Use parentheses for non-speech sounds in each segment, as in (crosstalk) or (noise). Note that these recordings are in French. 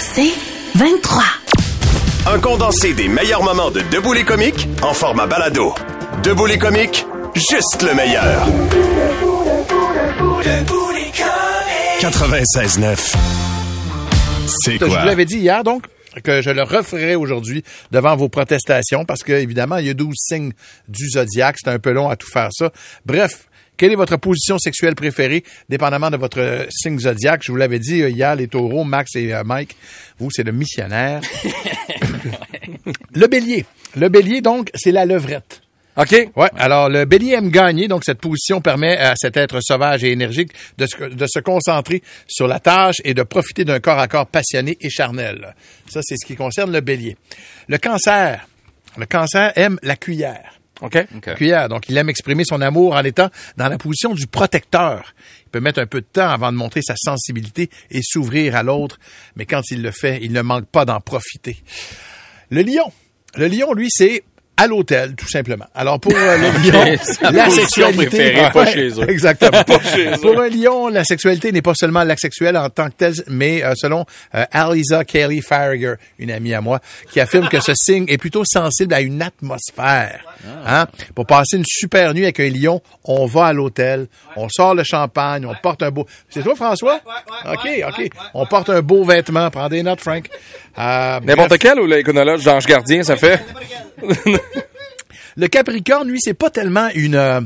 C'est 23. Un condensé des meilleurs moments de Debout les comiques en format balado. Debout les comiques, juste le meilleur. 96.9. C'est Je vous quoi? l'avais dit hier, donc, que je le referai aujourd'hui devant vos protestations parce que, évidemment, il y a 12 signes du zodiaque. C'est un peu long à tout faire ça. Bref. Quelle est votre position sexuelle préférée, dépendamment de votre euh, signe zodiaque? Je vous l'avais dit euh, hier, les taureaux, Max et euh, Mike. Vous, c'est le missionnaire. (laughs) le bélier. Le bélier, donc, c'est la levrette. OK. Ouais. Alors, le bélier aime gagner, donc cette position permet à cet être sauvage et énergique de se, de se concentrer sur la tâche et de profiter d'un corps à corps passionné et charnel. Ça, c'est ce qui concerne le bélier. Le cancer. Le cancer aime la cuillère. OK? Cuillère. Donc, il aime exprimer son amour en étant dans la position du protecteur. Il peut mettre un peu de temps avant de montrer sa sensibilité et s'ouvrir à l'autre, mais quand il le fait, il ne manque pas d'en profiter. Le lion. Le lion, lui, c'est à l'hôtel, tout simplement. Alors, pour euh, le (laughs) lion, la sexualité... préférée, pas Ouais, chez eux. (laughs) Exactement. Pour un lion, la sexualité n'est pas seulement l'acte sexuel en tant que tel, mais euh, selon euh, Alisa Kelly Farragher, une amie à moi, qui affirme que ce (laughs) signe est plutôt sensible à une atmosphère. Hein? Pour passer une super nuit avec un lion, on va à l'hôtel, on sort le champagne, on porte un beau... C'est toi, François? OK, OK. On porte un beau vêtement. Prends des notes, Frank. Euh, N'importe quel ou l'iconologue d'Ange Gardien, ça fait? Le Capricorne, lui, c'est pas tellement une, euh,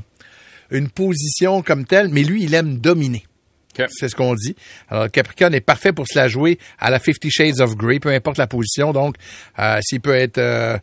une position comme telle, mais lui, il aime dominer. C'est ce qu'on dit. Alors, le Capricorne est parfait pour se la jouer à la Fifty Shades of Grey, peu importe la position. Donc, euh, s'il peut être... euh,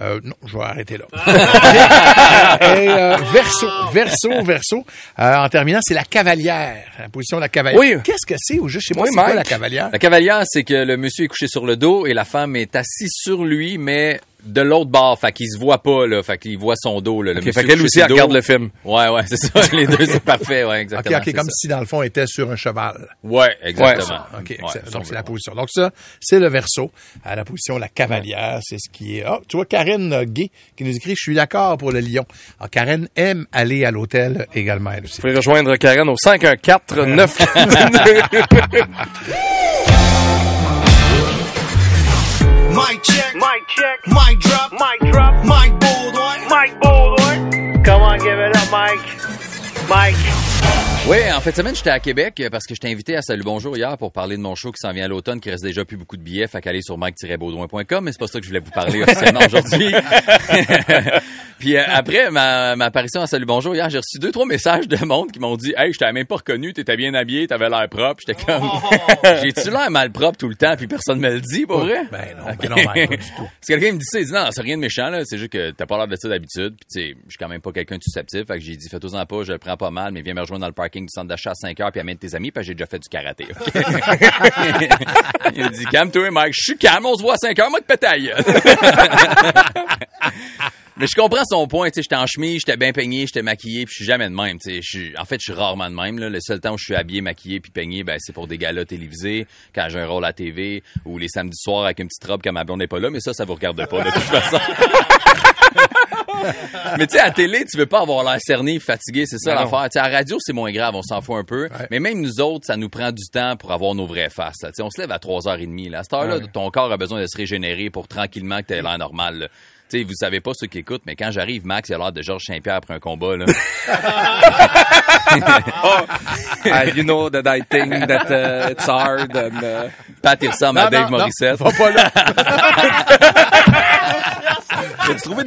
euh, non, je vais arrêter là. (laughs) Et euh, verso, verso, verso. Euh, en terminant, c'est la cavalière. La position de la cavalière. Oui. Qu'est-ce que c'est au juste? Je sais pas Oui, c'est quoi la cavalière. La cavalière, c'est que le monsieur est couché sur le dos et la femme est assise sur lui, mais de l'autre bord. Fait qu'il se voit pas, là. Fait qu'il voit son dos, là. Le OK, monsieur fait qu'elle aussi, elle regarde le film. Ouais, ouais, c'est ça. (laughs) Les deux, c'est parfait, ouais, OK, exactement. OK, c'est comme ça. si, dans le fond, était sur un cheval. Ouais, exactement. OK, Ouais, donc c'est la position. Donc ça, c'est le verso. À la position, la cavalière, c'est ce qui est... Ah, tu vois, Karen Gay qui nous écrit « Je suis d'accord pour le lion ». Alors, Karen aime aller à l'hôtel également, elle aussi. Vous pouvez rejoindre Karen au 514 9 (laughs) (laughs) Mike. Mike. Oui, en fait, semaine, j'étais à Québec euh, parce que j'étais invité à Salut Bonjour hier pour parler de mon show qui s'en vient à l'automne, qui reste déjà plus beaucoup de billets. Fait qu'aller sur mike-baudouin.com, mais c'est pas ça que je voulais vous parler officiellement aujourd'hui. (laughs) Puis euh, après ma, ma apparition à Salut Bonjour hier, j'ai reçu deux, trois messages de monde qui m'ont dit Hey, je t'avais même pas reconnu, t'étais bien habillé, t'avais l'air propre. J'étais comme (laughs) J'ai-tu l'air mal propre tout le temps, puis personne me le dit, pour vrai? Ben non, ben non, Mike, pas du tout. (laughs) Parce que quelqu'un me dit ça, il dit non, c'est rien de méchant, là. C'est juste que t'as pas l'air de ça d'habitude. Puis tu sais, je suis quand même pas quelqu'un de susceptible. Fait que j'ai dit, fais-toi-en pas, je le prends pas mal, mais viens me rejoindre dans le parking du centre d'achat à 5 heures puis amène tes amis, parce que j'ai déjà fait du karaté. (laughs) il me dit, calme-toi, Mike. Je suis calme, on se voit à 5 heures, moi de pétaille. (laughs) Mais je comprends son point, tu sais, j'étais en chemise, j'étais bien peigné, j'étais maquillé, puis je suis jamais de même, tu sais, je suis en fait, je suis rarement de même là, le seul temps où je suis habillé, maquillé puis peigné, ben c'est pour des galas télévisés, quand j'ai un rôle à TV ou les samedis soirs avec une petite robe quand ma blonde n'est pas là, mais ça ça vous regarde pas de toute façon. (laughs) (laughs) mais tu sais, à télé, tu veux pas avoir l'air cerné, fatigué, c'est ça Ben non. l'affaire. Tu sais, à la radio, c'est moins grave, on s'en fout un peu. Mais même nous autres, ça nous prend du temps pour avoir nos vraies faces. là. Tu sais, on se lève à 3h30. Là. À cette heure-là, ton corps a besoin de se régénérer pour tranquillement que tu aies l'air normal. là. Tu sais, vous savez pas ceux qui écoutent, mais quand j'arrive, Max, il a l'air de Georges Saint-Pierre après un combat. Là. (laughs) Ah, you know that I think that uh, it's hard and uh, Pat, il ressemble à Non, Dave non, non, Morissette. va pas là. (laughs)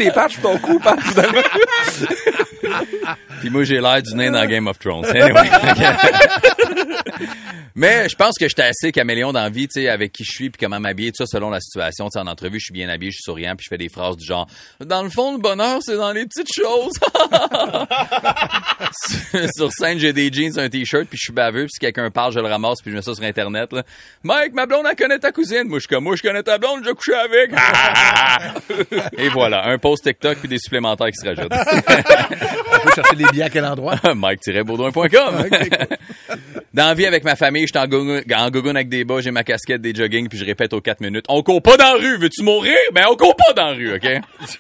Des patchs pour ton cou, Pat? Puis moi, j'ai l'air du nain dans Game of Thrones. Anyway. (laughs) Mais je pense que j'étais assez caméléon dans la vie, tu sais, avec qui je suis puis comment m'habiller, tout ça selon la situation. Tu sais, en entrevue, je suis bien habillé, je suis souriant puis je fais des phrases du genre Dans le fond, le bonheur, c'est dans les petites choses. (laughs) (laughs) sur scène, j'ai des jeans, un t-shirt puis je suis baveux puis si quelqu'un parle, je le ramasse puis je mets ça sur internet. Là. Mike, ma blonde, elle connaît ta cousine. Moi, je suis comme, moi, je connais ta blonde, j'ai couché avec. (laughs) Et voilà, un post TikTok puis des supplémentaires qui se rajoutent. On peut chercher des billets à quel endroit? Mike-baudouin.com. Dans la vie avec ma famille, je suis en gogoune en gogoune avec des bas, j'ai ma casquette, des jogging, puis je répète aux 4 minutes. On court pas dans la rue, veux-tu mourir? Ben on court pas dans la rue, OK?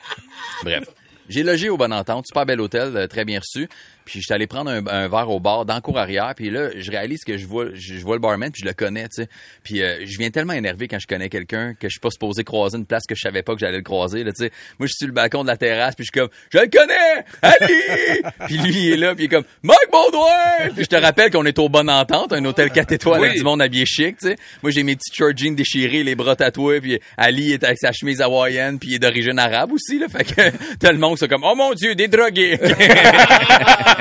(laughs) Bref. J'ai logé au Bon Entente, super bel hôtel, euh, très bien reçu. Puis j'étais allé prendre un, un verre au bar dans le cour arrière. Puis là, je réalise que je vois, je, je vois le barman, puis je le connais, tu sais. Puis euh, je viens tellement énervé quand je connais quelqu'un que je suis pas supposé croiser une place que je savais pas que j'allais le croiser, là, tu sais. Moi, je suis sur le balcon de la terrasse, puis je suis comme, je le connais, Ali. (laughs) puis lui, il est là, puis il est comme, Mike Baudouin. Puis je te rappelle qu'on est au Bon Entente, un hôtel 4 étoiles avec du monde habillé chic, tu sais. Moi, j'ai mes petits short jeans déchirés, les bras tatoués, puis Ali est avec sa chemise hawaïenne, puis il est d'origine arabe aussi, là. Fait que (laughs) tout le monde, c'est comme, oh mon Dieu, des drogués. (laughs)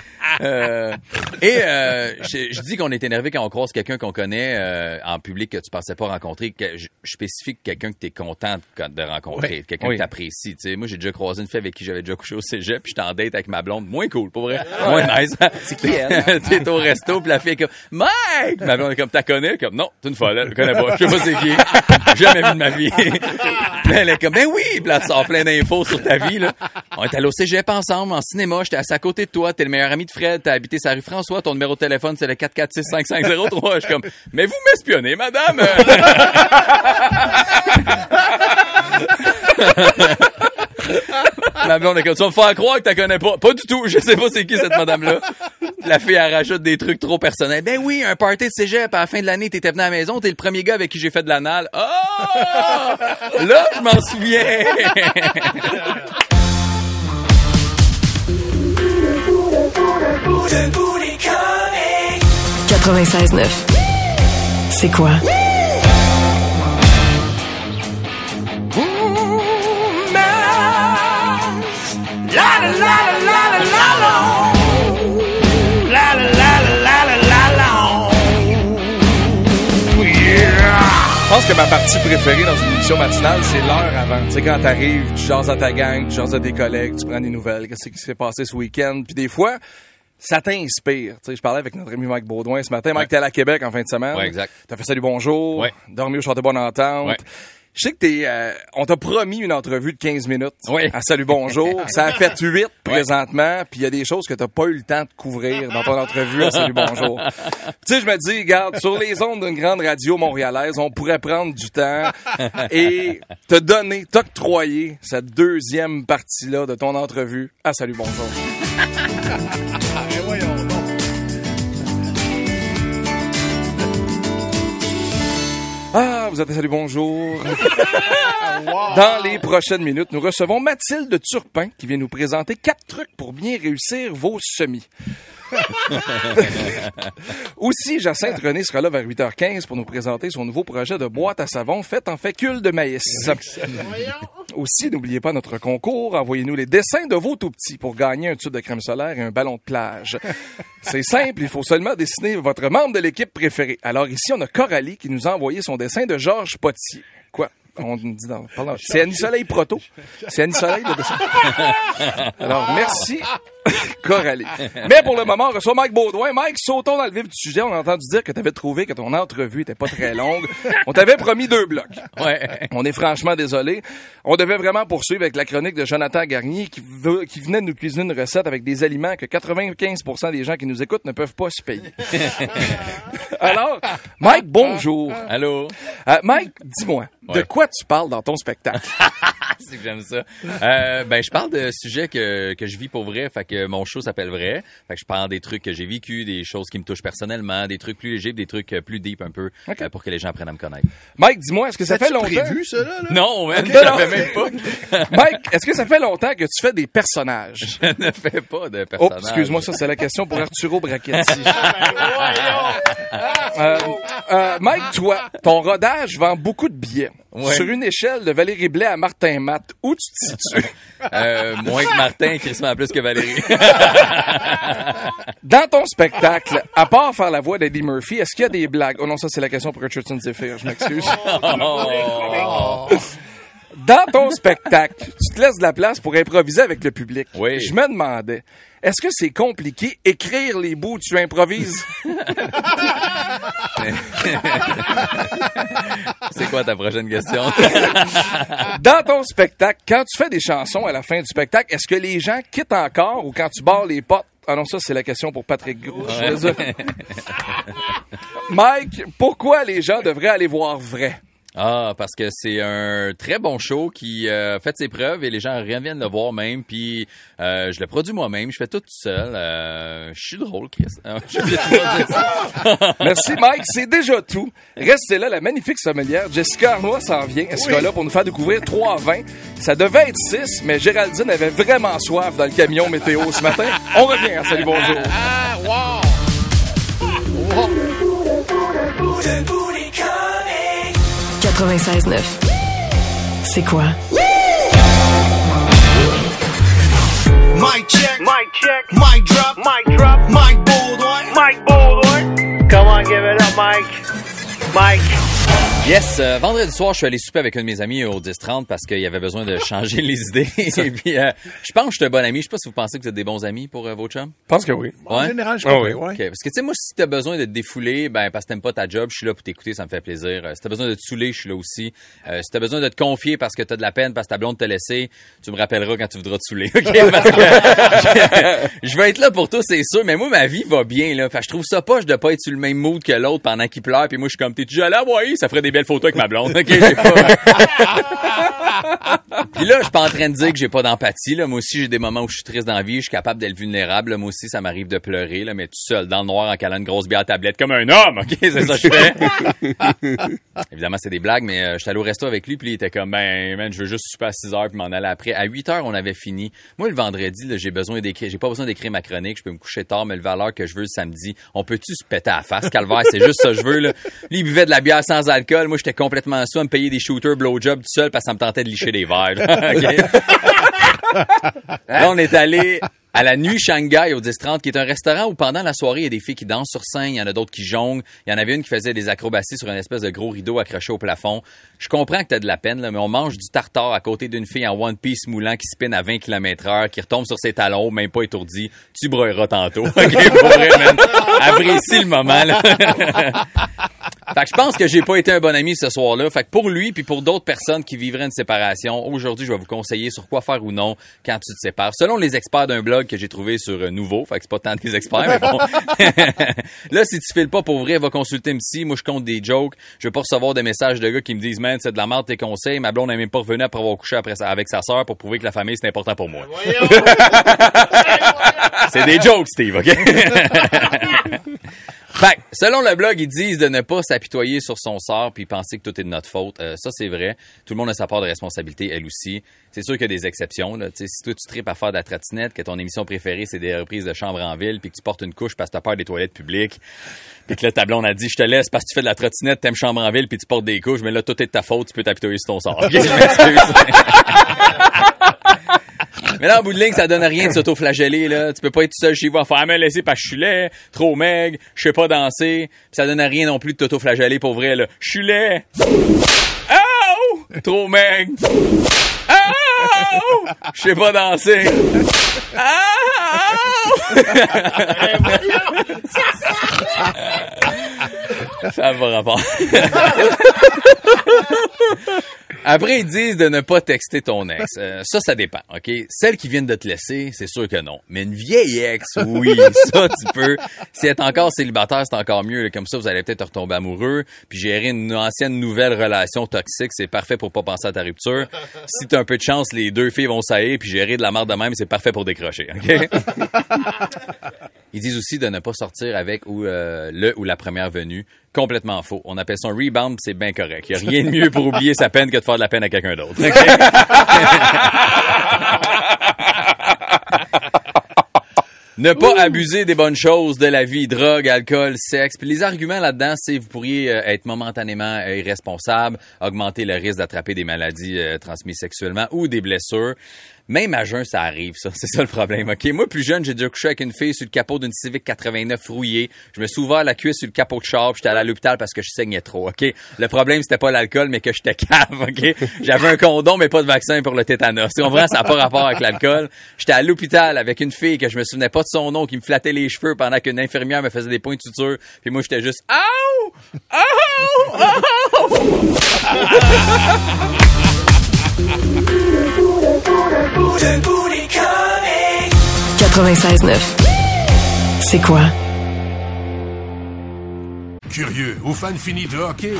Euh, et euh, je, je dis qu'on est énervé quand on croise quelqu'un qu'on connaît euh, en public que tu pensais pas rencontrer. Que je, je spécifie quelqu'un que tu es content de, de rencontrer, quelqu'un Oui. que tu apprécies. Moi, j'ai déjà croisé une fille avec qui j'avais déjà couché au cégep, puis j'étais en date avec ma blonde. Moins cool, pour vrai. Moins nice. C'est qui elle? (laughs) T'es au resto, puis la fille est comme « Mike! » Ma blonde est comme « T'as connais? » Comme « Non, t'es une folle, je connais pas. Je sais pas c'est qui. Jamais vu de ma vie. (laughs) Elle est comme « Ben oui! » Puis là, plein d'infos sur ta vie. Là. On est allé au cégep ensemble, en cinéma. J'étais assis à côté de toi. T'es le meilleur ami de Fred. T'as habité sa rue François. Ton numéro de téléphone, c'est le 446-5503. Je suis comme « Mais vous m'espionnez, madame! (laughs) » Ma blonde est comme, tu vas me faire croire que tu connais pas. Pas du tout. Je sais pas c'est qui cette madame-là. La fille, elle rajoute des trucs trop personnels. Ben oui, un party de cégep à la fin de l'année, t'étais venu à la maison, t'es le premier gars avec qui j'ai fait de l'anal. Ah! Là, je m'en souviens. (laughs) 96.9. C'est quoi? Je pense que ma partie préférée dans une émission matinale, c'est l'heure avant. Tu sais, quand t'arrives, tu jases à ta gang, tu jases à tes collègues, tu prends des nouvelles, qu'est-ce qui s'est passé ce week-end? Puis des fois, ça t'inspire. Tu sais, je parlais avec notre ami Mike Baudouin ce matin. Mike, t'es allé à Québec en fin de semaine. Ouais, exact. T'as fait salut bonjour. Ouais. Dormi au Château Bonne Entente. Ouais. Je sais que t'es, euh, on t'a promis une entrevue de 15 minutes Oui. à Salut Bonjour. (laughs) Ça a fait 8 présentement, puis il y a des choses que t'as pas eu le temps de couvrir dans ton entrevue à Salut Bonjour. (laughs) tu sais, je me dis, regarde, sur les ondes d'une grande radio montréalaise, on pourrait prendre du temps et te donner, t'octroyer cette deuxième partie-là de ton entrevue à Salut Bonjour. (laughs) Ah, vous êtes Salut Bonjour. (laughs) Dans les prochaines minutes, nous recevons Mathilde Turpin qui vient nous présenter quatre trucs pour bien réussir vos semis. (laughs) Aussi, Jacinthe René sera là vers 8h15 pour nous présenter son nouveau projet de boîte à savon faite en fécule de maïs. Aussi, n'oubliez pas notre concours. Envoyez-nous les dessins de vos tout-petits pour gagner un tube de crème solaire et un ballon de plage. C'est simple, il faut seulement dessiner votre membre de l'équipe préférée. Alors ici, on a Coralie qui nous a envoyé son dessin de Georges Potier. On dit dans, pardon, c'est Annie Soleil Proto. C'est Annie Soleil le dessin. (laughs) Alors, merci, (laughs) Coralie. Mais pour le moment, on reçoit Mike Baudouin. Mike, sautons dans le vif du sujet. On a entendu dire que tu avais trouvé que ton entrevue était pas très longue. On t'avait promis deux blocs. Ouais. On est franchement désolé. On devait vraiment poursuivre avec la chronique de Jonathan Garnier qui, veut- qui venait de nous cuisiner une recette avec des aliments que 95% des gens qui nous écoutent ne peuvent pas se payer. (laughs) Alors, Mike, bonjour. Allô? Euh, Mike, dis-moi, de quoi tu parles dans ton spectacle? (laughs) (laughs) c'est que j'aime ça. Euh, ben, je parle de sujets que, que je vis pour vrai. Fait que mon show s'appelle Vrai. Fait que je parle des trucs que j'ai vécu, des choses qui me touchent personnellement, des trucs plus légers, des trucs euh, plus deep un peu, euh, pour que les gens apprennent à me connaître. Mike, dis-moi, est-ce que ça fait longtemps? prévu, ça, là? là? Non, man, Ok, je non. savais même pas. (laughs) Mike, est-ce que ça fait longtemps que tu fais des personnages? Je ne fais pas de Oh, personnage. excuse-moi, ça c'est la question pour Arturo Brachetti. (laughs) Euh, euh, Mike, toi, ton rodage vend beaucoup de billets. Ouais. Sur une échelle de Valérie Blais à Martin Matt, où tu te situes? (laughs) Euh, moins que Martin, Christmas plus que Valérie. (laughs) Dans ton spectacle, à part faire la voix d'Eddie Murphy, est-ce qu'il y a des blagues? Oh non, ça c'est la question pour Richardson Zephyr, je m'excuse. (laughs) Dans ton spectacle, tu te laisses de la place pour improviser avec le public. Oui. Je me demandais, est-ce que c'est compliqué écrire les bouts où tu improvises? (laughs) C'est quoi ta prochaine question? (laughs) Dans ton spectacle, quand tu fais des chansons à la fin du spectacle, est-ce que les gens quittent encore ou quand tu barres les portes? Ah non, ça, c'est la question pour Patrick Gros. Mike, pourquoi les gens devraient aller voir vrai? Ah, parce que c'est un très bon show qui euh, fait ses preuves et les gens reviennent le voir même. Puis euh, je le produis moi-même, je fais tout tout seul. Euh, je suis drôle, Chris. Ah, (laughs) je sais pas dire ça. (laughs) Merci, Mike. C'est déjà tout. Restez là, la magnifique sommelière Jessica Arnois s'en vient. Elle sera là pour nous faire découvrir trois vins. Ça devait être six, mais Géraldine avait vraiment soif dans le camion météo ce matin. On revient. Salut, bonjour. 96.9. C'est quoi? Mic check. Mic check. Mic drop. Mic drop. Mic Baldwin. Mike Baldwin. Come on, give it up, Mike. Mike. Yes, euh, vendredi soir, je suis allé souper avec un de mes amis au 10-30 parce qu'il y avait besoin de changer les idées. (laughs) Et puis, euh, je pense que je suis un bon ami. Je sais pas si vous pensez que vous êtes des bons amis pour euh, vos chums. Je pense que oui. En Ouais? général, je Ah crois oui. que oui, ouais. Parce que, tu sais, moi, si t'as besoin de te défouler, ben, parce que t'aimes pas ta job, je suis là pour t'écouter, ça me fait plaisir. Euh, si t'as besoin de te saouler, je suis là aussi. Euh, si t'as besoin de te confier parce que t'as de la peine, parce que ta blonde t'a laissé, tu me rappelleras quand tu voudras te saouler, OK? (laughs) Parce que (laughs) je vais être là pour toi, c'est sûr, mais moi, ma vie va bien, là. Fait que je trouve ça poche de pas être sur le même mood que l'autre pendant qu'il pleure, puis moi, je suis comme, t'es-tu allé à Hawaii? Ça ferait des belles photos avec ma blonde, OK? J'ai pas... (laughs) Puis là, je suis pas en train de dire que j'ai pas d'empathie. Là. Moi aussi, j'ai des moments où je suis triste dans la vie. Je suis capable d'être vulnérable. là. Moi aussi, ça m'arrive de pleurer, là, mais tout seul, dans le noir, en calant une grosse bière à tablette, comme un homme. OK, c'est ça que je fais. (laughs) Évidemment, c'est des blagues, mais euh, j'étais allé au resto avec lui, puis il était comme, ben, man, je veux juste super à 6 heures, puis m'en aller après. À 8 heures, on avait fini. Moi, le vendredi, là, j'ai besoin d'écrire. J'ai pas besoin d'écrire ma chronique. Je peux me coucher tard, lever à l'heure que je veux le samedi. On peut-tu se péter à la face, calvaire? C'est juste ça que je veux, là. Lui, il buvait de la bière sans alcool. Moi, j'étais complètement à me payer des shooters blowjob tout seul parce que ça me tentait de licher des verres. (laughs) là. On est allé à la Nuit Shanghai au 10-30, qui est un restaurant où pendant la soirée, il y a des filles qui dansent sur scène, il y en a d'autres qui jonglent. Il y en avait une qui faisait des acrobaties sur une espèce de gros rideau accroché au plafond. Je comprends que t'as de la peine, là, mais on mange du tartare à côté d'une fille en One Piece moulant qui spinne à 20 km heure, qui retombe sur ses talons, même pas étourdi. Tu broyeras tantôt. (laughs) OK, pour vrai, man. Apprécie le moment, là. (laughs) Fait que je pense que j'ai pas été un bon ami ce soir-là. Fait que pour lui puis pour d'autres personnes qui vivraient une séparation, aujourd'hui, je vais vous conseiller sur quoi faire ou non quand tu te sépares. Selon les experts d'un blog que j'ai trouvé sur euh, Nouveau, fait que c'est pas tant des experts, mais bon. (laughs) là, si tu files pas pour vrai, va consulter MC. Moi, je compte des jokes. Je veux pas recevoir des messages de gars qui me disent, man, c'est de la merde tes conseils. Ma blonde n'est même pas revenue après avoir couché après ça, avec sa sœur pour prouver que la famille, c'est important pour moi. (laughs) c'est des jokes, Steve, OK? (laughs) Fait selon le blog, ils disent de ne pas s'apitoyer sur son sort puis penser que tout est de notre faute. Euh, ça, c'est vrai. Tout le monde a sa part de responsabilité, elle aussi. C'est sûr qu'il y a des exceptions. Là. Si toi, tu tripes à faire de la tratinette, que ton émission préférée, c'est des reprises de chambre en ville, puis que tu portes une couche parce que t'as peur des toilettes publiques, puis que là, ta blonde a dit, je te laisse parce que tu fais de la trottinette, t'aimes chambre en ville, puis tu portes des couches, mais là, tout est de ta faute, tu peux t'apitoyer sur ton sort. (laughs) Ok, je m'excuse. Mais là, en bout de ligne, ça donne rien de s'auto-flageller, là. Tu peux pas être seul chez vous en faire, ah, mais parce que je suis laid, trop maigre, je sais pas danser. Puis ça donne rien non plus de t'auto-flageller pour vrai, là. Je suis laid. Oh! Trop maigre. Oh! Je sais pas danser. Oh! ça va rapport. Après, ils disent de ne pas texter ton ex. Euh, ça, ça dépend, OK? Celle qui vient de te laisser, c'est sûr que non. Mais une vieille ex, oui, (laughs) ça, tu peux. Si elle est encore célibataire, c'est encore mieux. Comme ça, vous allez peut-être retomber amoureux. Puis gérer une ancienne nouvelle relation toxique, c'est parfait pour pas penser à ta rupture. Si t'as un peu de chance, les deux filles vont s'ailler, puis gérer de la merde de même, c'est parfait pour décrocher, OK? (laughs) Ils disent aussi de ne pas sortir avec ou euh, le ou la première venue. Complètement faux. On appelle ça un rebound, c'est bien correct. Il n'y a rien de mieux pour oublier sa peine que de faire de la peine à quelqu'un d'autre. (laughs) Ne pas abuser des bonnes choses de la vie, drogue, alcool, sexe. Puis les arguments là-dedans, c'est vous pourriez euh, être momentanément euh, irresponsable, augmenter le risque d'attraper des maladies euh, transmises sexuellement ou des blessures. Même à jeun, ça arrive, ça. (laughs) C'est ça le problème, OK? Moi, plus jeune, j'ai déjà couché avec une fille sur le capot d'une Civic 89 rouillée. Je me suis ouvert la cuisse sur le capot de char, j'étais à l'hôpital parce que je saignais trop, OK? Le problème, c'était pas l'alcool, mais que j'étais (laughs) cave, OK? J'avais un condom, mais pas de vaccin pour le tétanos. Tu comprends? Ça n'a pas rapport avec l'alcool. J'étais à l'hôpital avec une fille que je me souvenais pas de son nom, qui me flattait les cheveux pendant qu'une infirmière me faisait des points de suture. Puis moi, j'étais juste, Ow! Ow! Ow! (laughs) 96.9. C'est quoi? Curieux ou fan fini de hockey?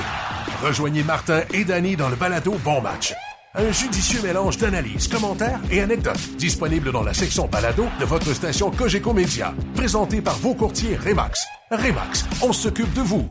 Rejoignez Martin et Danny dans le balado Bon Match. Un judicieux mélange d'analyses, commentaires et anecdotes disponible dans la section balado de votre station Cogeco Média. Présenté par vos courtiers Remax. Remax, on s'occupe de vous.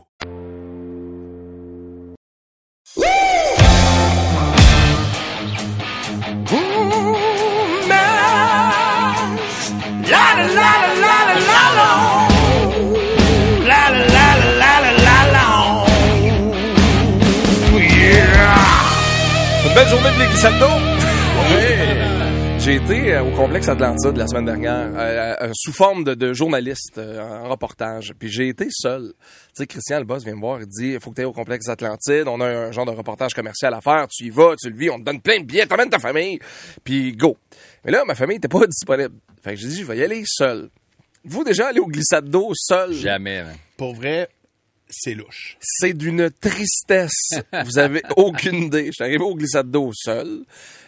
Belle journée de. (laughs) J'ai été euh, au complexe Atlantide la semaine dernière euh, euh, sous forme de, de journaliste euh, en reportage. Puis j'ai été seul. Tu sais, Christian, le boss, vient me voir, il dit, il faut que tu ailles au complexe Atlantide. On a un genre de reportage commercial à faire. Tu y vas, tu le vis, on te donne plein de billets, t'emmènes ta famille. Puis go. Mais là, ma famille était pas (laughs) disponible. Fait que j'ai dit, je vais y aller seul. Vous déjà allez au glissade d'eau seul? Jamais, man. Pour vrai, c'est louche. C'est d'une tristesse. (laughs) Vous avez aucune idée. Je suis arrivé au glissade d'eau seul,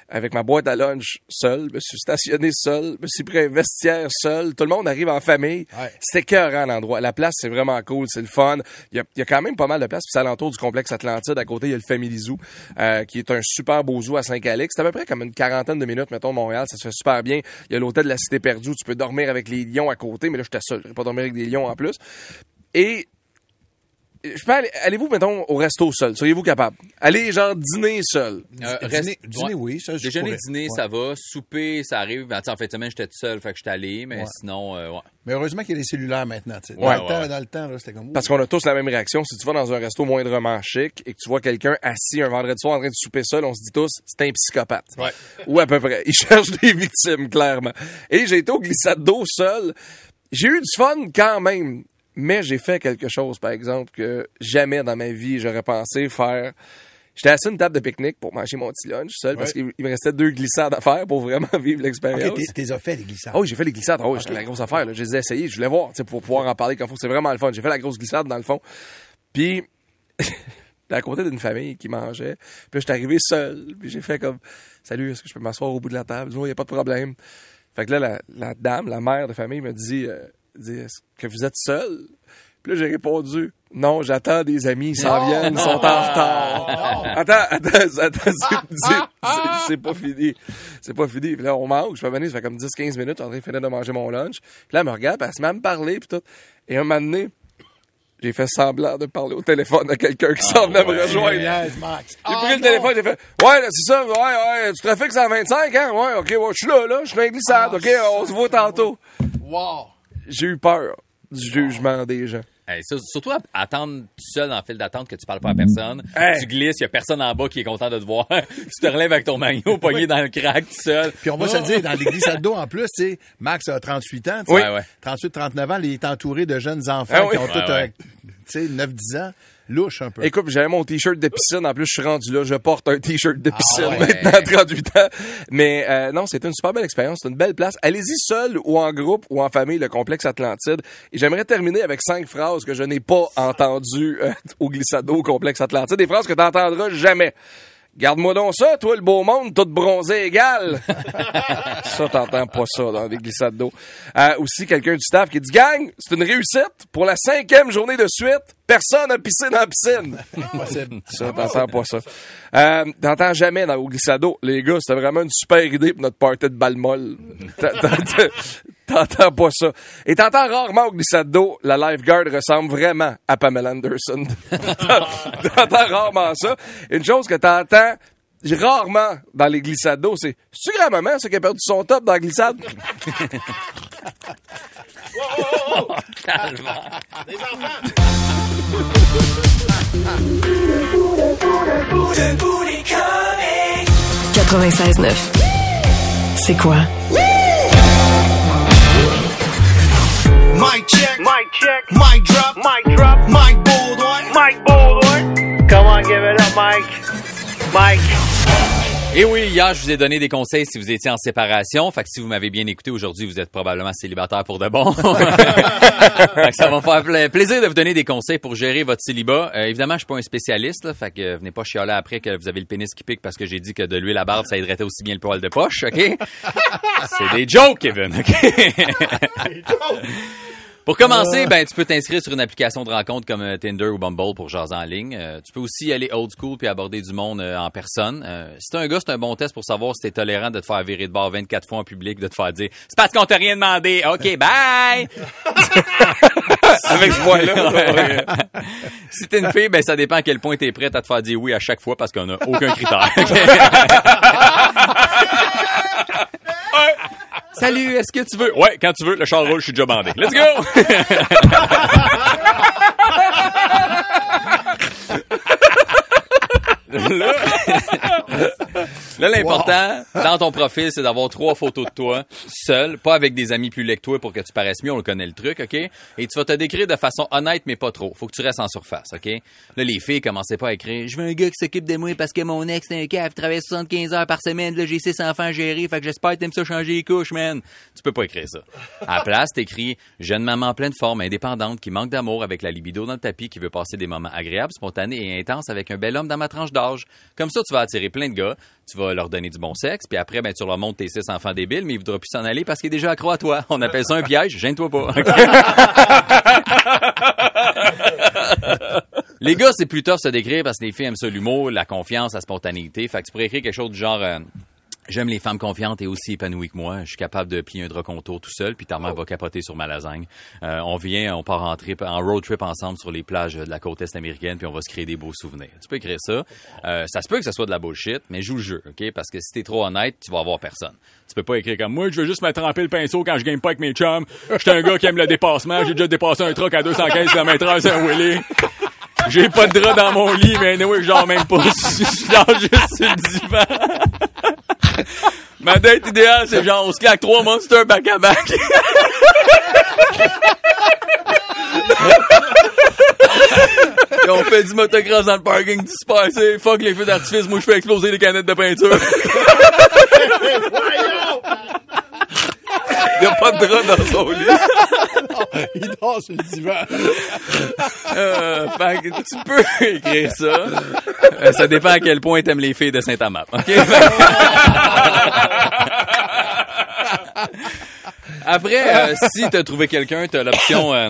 avec ma boîte à lunch seul, me suis stationné seul, me suis pris un vestiaire seul. Tout le monde arrive en famille. Ouais. C'est écœurant l'endroit. La place, c'est vraiment cool, c'est le fun. Il y a, il y a quand même pas mal de places. Puis c'est alentour du complexe Atlantide. À côté, il y a le Family Zoo, euh, qui est un super beau zoo à Saint-Calix. C'est à peu près comme une quarantaine de minutes, mettons, de Montréal. Ça se fait super bien. Il y a l'hôtel de la Cité perdue. où Tu peux dormir avec les lions à côté. Mais là, j'étais seul. Je pas dormir avec des lions en plus. Et je peux aller, allez-vous, mettons, au resto seul? Seriez-vous capable? Allez, genre, dîner seul. Euh, Dîner, reste- dîner, ouais. oui, ça, je Déjeuner, pourrais. dîner, Ouais. ça va. Souper, ça arrive. Ben, en fait, semaine, j'étais tout seul, fait que j'étais allé, mais Ouais. sinon, euh, ouais. Mais heureusement qu'il y a les cellulaires maintenant. tu sais. Ouais, dans, le ouais, temps, ouais. dans le temps, là, c'était comme... Parce qu'on a tous la même réaction. Si tu vas dans un resto moindrement chic et que tu vois quelqu'un assis un vendredi soir en train de souper seul, on se dit tous, c'est un psychopathe. Ouais. Ou à peu près. (laughs) Il cherche des victimes, clairement. Et j'ai été au glissade d'eau seul. J'ai eu du fun quand même. Mais j'ai fait quelque chose, par exemple, que jamais dans ma vie j'aurais pensé faire. J'étais assis à une table de pique-nique pour manger mon petit lunch seul parce qu'il il me restait deux glissades à faire pour vraiment vivre l'expérience. OK, t'es- as fait, les glissades. Oui, j'ai fait les glissades. C'était la grosse affaire. Là. Je les ai essayées. Je voulais voir, pour pouvoir en parler comme faut. C'est vraiment le fun. J'ai fait la grosse glissade dans le fond. Puis, (laughs) à côté d'une famille qui mangeait. Puis j'étais arrivé seul. Puis j'ai fait comme, salut, est-ce que je peux m'asseoir au bout de la table? Il n'y a pas de problème. Fait que là, la, la dame, la mère de famille me dit, euh, dit est-ce que vous êtes seul? Puis là, j'ai répondu, non, j'attends des amis, ils s'en viennent, ils sont en retard. Attends, attends, attends, c'est- c'est- pas fini. C'est pas fini. Puis là, on mange, je peux venir, ça fait comme 10-15 minutes, en train de finir de manger mon lunch. Puis là, elle me regarde, puis elle se met à me parler, puis tout. Et un moment donné, j'ai fait semblant de parler au téléphone à quelqu'un qui s'en venait me rejoindre. Yes, Max. J'ai pris le téléphone, j'ai fait Ouais, là, c'est ça, ouais, ouais, tu trafiques 125, hein? Ouais, ok, ouais, je suis là, là, je suis dans ok, on se voit tantôt. Wow. J'ai eu peur du jugement des gens. Hey, surtout attendre tout seul dans le fil d'attente que tu parles pas à personne. Hey. Tu glisses, il y a personne en bas qui est content de te voir. (laughs) tu te relèves avec ton maillot (laughs) pogné dans le crack tout seul. Puis on va se le dire, dans les glissades d'eau, en plus, tu sais, Max a 38 ans. tu sais. Oui. Ouais, ouais. 38, 39 ans, il est entouré de jeunes enfants Ah oui. qui ont tous, ouais. euh, tu sais, 9-10 ans. Louche un peu. Écoute, j'avais mon t-shirt de piscine. En plus, je suis rendu là. Je porte un t-shirt de piscine ouais. maintenant, à 38 ans. Mais euh, non, c'était une super belle expérience. C'est une belle place. Allez-y seul ou en groupe ou en famille, le complexe Atlantide. Et j'aimerais terminer avec cinq phrases que je n'ai pas entendues euh, au glissado au complexe Atlantide. Des phrases que tu n'entendras jamais. Garde-moi donc ça, toi, le beau monde, tout bronzé égal. (laughs) ça, t'entends pas ça dans des glissades d'eau. Euh, aussi, quelqu'un du staff qui dit, gang, c'est une réussite. Pour la cinquième journée de suite, personne n'a pissé dans la piscine. Possible. Ça, t'entends pas ça. Euh, t'entends jamais dans au glissado. Les gars, c'était vraiment une super idée pour notre party de balle molle. T'en- (laughs) t'en- T'entends pas ça. Et t'entends rarement au glissado, la lifeguard ressemble vraiment à Pamela Anderson. (laughs) t'entends rarement ça. Une chose que t'entends rarement dans les glissados, c'est « C'est-tu grand-maman, ça, qui a perdu son top dans la glissade? » Calvaire. Des enfants! 96.9. C'est quoi? Mic check. Mic check. Mic drop. Mic drop. Mic Baldwin. Mike Baldwin. Come on, give it up, Mike. Mike. Et oui, hier, je vous ai donné des conseils si vous étiez en séparation. Fait que si vous m'avez bien écouté aujourd'hui, vous êtes probablement célibataire pour de bon. (laughs) fait que ça va me faire pla- plaisir de vous donner des conseils pour gérer votre célibat. Euh, évidemment, je suis pas un spécialiste, là, fait que euh, venez pas chialer après que vous avez le pénis qui pique parce que j'ai dit que de l'huile à barbe, ça aiderait aussi bien le poil de poche, OK? (laughs) C'est des jokes, Kevin, OK? Pour commencer, ben tu peux t'inscrire sur une application de rencontre comme euh, Tinder ou Bumble pour jaser en ligne. Euh, tu peux aussi aller old school puis aborder du monde euh, en personne. Euh, si t'es un gars, c'est un bon test pour savoir si t'es tolérant de te faire virer de bord 24 fois en public, de te faire dire c'est parce qu'on t'a rien demandé. OK, (laughs) bye. (laughs) Avec ce voix-là. (laughs) Si t'es une fille, ben ça dépend à quel point t'es prête à te faire dire oui à chaque fois parce qu'on a aucun critère. Salut, est-ce que tu veux? Ouais, quand tu veux, le char roule, je suis déjà bandé. Let's go! (laughs) là, (laughs) là, l'important dans ton profil, c'est d'avoir trois photos de toi, seul, pas avec des amis plus toi pour que tu paraisses mieux, on le connaît le truc, OK? Et tu vas te décrire de façon honnête, mais pas trop. Faut que tu restes en surface, OK? Là, les filles, commencez pas à écrire « Je veux un gars qui s'occupe de moi parce que mon ex, c'est un cave, travaille 75 heures par semaine, là, j'ai six enfants à gérer, fait que j'espère que t'aimes ça changer les couches, man. » Tu peux pas écrire ça. À la place, t'écris « Jeune maman en pleine forme, indépendante, qui manque d'amour avec la libido dans le tapis, qui veut passer des moments agréables, spontanés et intenses avec un bel homme dans ma tranche d'âge. » Comme ça, tu vas attirer plein de gars, tu vas leur donner du bon sexe, puis après, ben, tu leur montres tes six enfants débiles, mais il voudra plus s'en aller parce qu'il est déjà accro à toi. On appelle ça un piège, gêne-toi pas. (laughs) Les gars, c'est plus tough se décrire parce que les filles aiment ça l'humour, la confiance, la spontanéité. Fait que tu pourrais écrire quelque chose du genre euh, J'aime les femmes confiantes et aussi épanouies que moi. Je suis capable de plier un drap contour tout seul, puis ta mère va capoter sur ma lasagne. Euh, on vient, on part en trip, en road trip ensemble sur les plages de la côte est américaine, puis on va se créer des beaux souvenirs. Tu peux écrire ça. Euh, ça se peut que ça soit de la bullshit, mais joue le jeu, ok? Parce que si t'es trop honnête, tu vas avoir personne. Tu peux pas écrire comme moi, je veux juste me tremper le pinceau quand je game pas avec mes chums. J'étais un gars qui aime le dépassement. J'ai déjà dépassé un truck à 215 km/h sur un wheelie. J'ai pas de drap dans mon lit, mais anyway, je dors même pas. (laughs) Je dors juste sur le divan. Ma date idéale, c'est genre, on se claque trois monsters back à back. Et on fait du motocross dans le parking du Super C. Fuck les feux d'artifice, moi je fais exploser les canettes de peinture. (laughs) (laughs) (laughs) Il y a pas de drap dans son lit. (laughs) Il dort sur le divan. (laughs) Euh, fait que tu peux écrire ça. Euh, ça dépend à quel point t'aimes les filles de Saint-Amap. OK? Après, euh, si t'as trouvé quelqu'un, t'as l'option euh,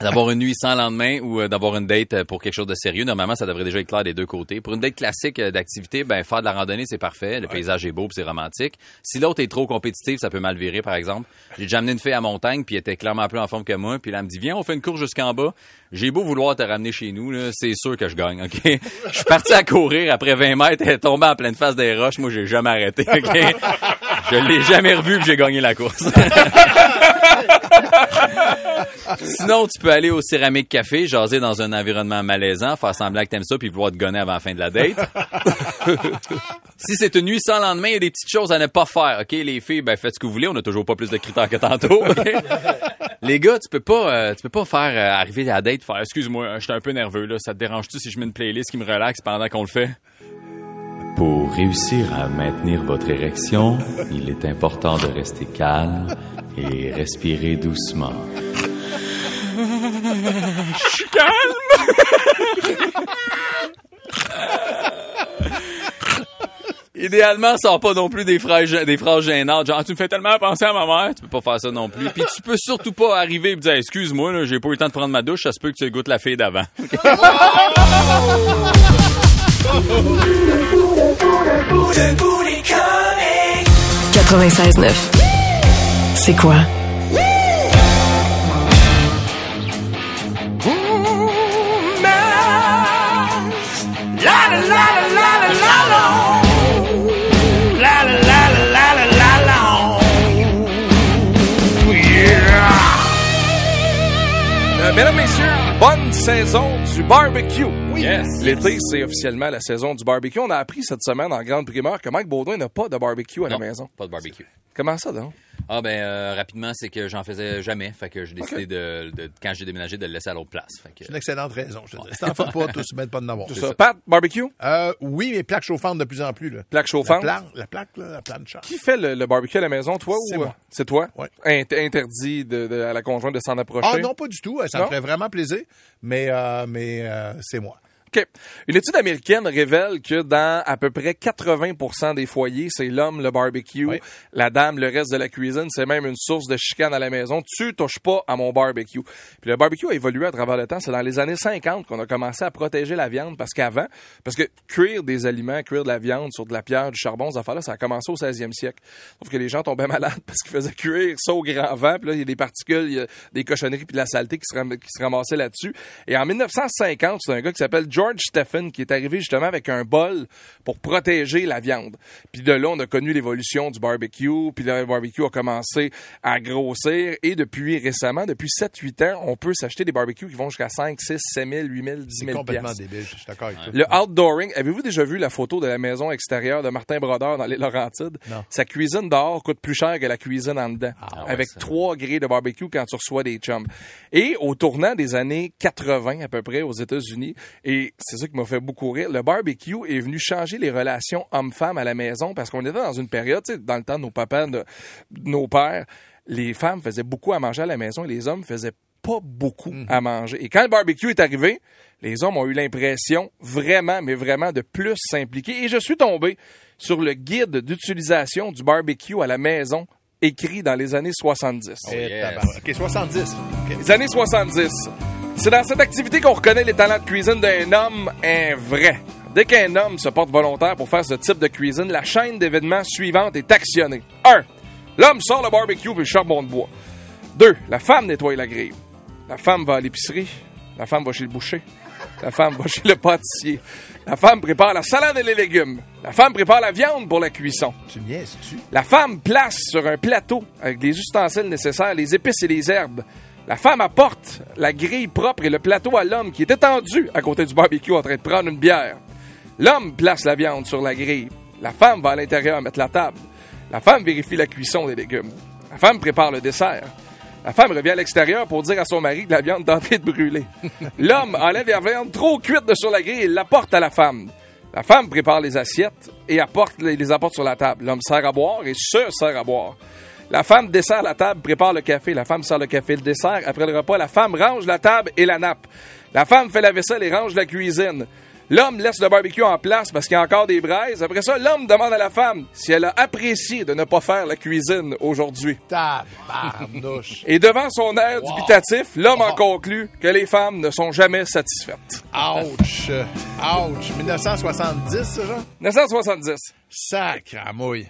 d'avoir une nuit sans lendemain ou euh, d'avoir une date euh, pour quelque chose de sérieux. Normalement, ça devrait déjà être clair des deux côtés. Pour une date classique euh, d'activité, ben faire de la randonnée, c'est parfait. Le paysage est beau, puis c'est romantique. Si l'autre est trop compétitif, ça peut mal virer, par exemple. J'ai déjà amené une fille à montagne, puis elle était clairement plus en forme que moi. Puis là, elle me dit, viens, on fait une course jusqu'en bas. J'ai beau vouloir te ramener chez nous, c'est sûr que je gagne, OK? (laughs) Je suis parti à courir après 20 mètres, elle est tombée en pleine face des roches. Moi, j'ai jamais arrêté, OK? Je l'ai jamais revu, puis j'ai gagné la course. (laughs) (laughs) (laughs) Sinon, tu peux aller au Céramique Café, jaser dans un environnement malaisant, faire semblant que t'aimes ça, puis vouloir te gonner avant la fin de la date. (laughs) si c'est une nuit sans lendemain, il y a des petites choses à ne pas faire, OK? Les filles, ben faites ce que vous voulez, on a toujours pas plus de critères que tantôt? (laughs) Les gars, tu peux pas, euh, tu peux pas faire euh, arriver à la date, faire excuse-moi, je suis un peu nerveux là, ça te dérange-tu si je mets une playlist qui me relaxe pendant qu'on le fait? Pour réussir à maintenir votre érection, il est important de rester calme et respirer doucement. Je suis calme! Idéalement, sors pas non plus des phrases, des phrases gênantes. Genre, tu me fais tellement penser à ma mère. Tu peux pas faire ça non plus. Puis tu peux surtout pas arriver et me dire, excuse-moi, là, j'ai pas eu le temps de prendre ma douche. Ça se peut que tu goûtes la fille d'avant. (laughs) 96.9. C'est quoi? mesdames, messieurs, bonne saison du barbecue. Oui. Yes. L'été, c'est officiellement la saison du barbecue. On a appris cette semaine en grande primeur que Mike Baudouin n'a pas de barbecue à la maison. Pas de barbecue. Comment ça, donc? Ah ben euh, rapidement, c'est que j'en faisais jamais. Fait que j'ai décidé de, de- quand j'ai déménagé, de le laisser à l'autre place. Fait que, C'est une excellente raison, je te dis. Si t'en fais pas, tous mettent pas de n'avoir. C'est ça. Pat, barbecue? Euh, oui, mais plaque chauffante de plus en plus, là. Plaque chauffante? La, plaque, la plaque, là, la plancha. Qui fait le, le barbecue à la maison, toi ou euh, c'est toi? Ouais. Int- interdit de, de- à la conjointe de s'en approcher? Ah non, pas du tout. Ça Non? me ferait vraiment plaisir, mais, euh, mais euh, c'est moi. OK. Une étude américaine révèle que dans à peu près 80 des foyers, c'est l'homme le barbecue, Oui. la dame le reste de la cuisine. C'est même une source de chicane à la maison. Tu touches pas à mon barbecue. Puis le barbecue a évolué à travers le temps. C'est dans les années 50 qu'on a commencé à protéger la viande parce qu'avant, parce que cuire des aliments, cuire de la viande sur de la pierre, du charbon, ces affaires-là, ça a commencé au 16e siècle. Sauf que les gens tombaient (laughs) malades parce qu'ils faisaient cuire ça au grand vent. Puis là, il y a des particules, il y a des cochonneries puis de la saleté qui se, ram- qui se ramassaient là-dessus. Et en 1950, c'est un gars qui s'appelle George Stephen qui est arrivé justement avec un bol pour protéger la viande. Puis de là, on a connu l'évolution du barbecue. Puis le barbecue a commencé à grossir. Et depuis récemment, depuis 7-8 ans, on peut s'acheter des barbecues qui vont jusqu'à 5, 6, 7 000, 8 000, 10 C'est 000 complètement piastres. débile, je suis d'accord avec toi. Le outdooring, avez-vous déjà vu la photo de la maison extérieure de Martin Brodeur dans les Laurentides? Non. Sa cuisine dehors coûte plus cher que la cuisine en dedans. ouais, avec trois grilles de barbecue quand tu reçois des chums. Et au tournant des années 80 à peu près aux États-Unis, et c'est ça qui m'a fait beaucoup rire, le barbecue est venu changer les relations hommes-femmes à la maison parce qu'on était dans une période, tu sais, dans le temps de nos papas, de, de nos pères, les femmes faisaient beaucoup à manger à la maison et les hommes faisaient pas beaucoup à manger. Et quand le barbecue est arrivé, les hommes ont eu l'impression vraiment, mais vraiment de plus s'impliquer. Et je suis tombé sur le guide d'utilisation du barbecue à la maison écrit dans les années 70. Eh, yes. tabarouette. OK, 70. OK. Les années 70. C'est dans cette activité qu'on reconnaît les talents de cuisine d'un homme, un vrai. Dès qu'un homme se porte volontaire pour faire ce type de cuisine, la chaîne d'événements suivante est actionnée. 1. L'homme sort le barbecue et le charbon de bois. 2. La femme nettoie la grille. La femme va à l'épicerie. La femme va chez le boucher. La femme va chez le pâtissier. La femme prépare la salade et les légumes. La femme prépare la viande pour la cuisson. Tu niaises-tu? La femme place sur un plateau avec les ustensiles nécessaires, les épices et les herbes. La femme apporte la grille propre et le plateau à l'homme qui est étendu à côté du barbecue en train de prendre une bière. L'homme place la viande sur la grille. La femme va à l'intérieur mettre la table. La femme vérifie la cuisson des légumes. La femme prépare le dessert. La femme revient à l'extérieur pour dire à son mari que la viande est en train de brûler. (laughs) L'homme enlève la viande trop cuite de sur la grille et l'apporte à la femme. La femme prépare les assiettes et apporte, les apporte sur la table. L'homme sert à boire et se sert à boire. La femme dessert la table, prépare le café. La femme sert le café le dessert. Après le repas, la femme range la table et la nappe. La femme fait la vaisselle et range la cuisine. L'homme laisse le barbecue en place parce qu'il y a encore des braises. Après ça, l'homme demande à la femme si elle a apprécié de ne pas faire la cuisine aujourd'hui. Tabarnouche. Et devant son air dubitatif, l'homme en conclut que les femmes ne sont jamais satisfaites. Ouch. Ouch. 1970, ça, genre? 1970. Sacre à mouille.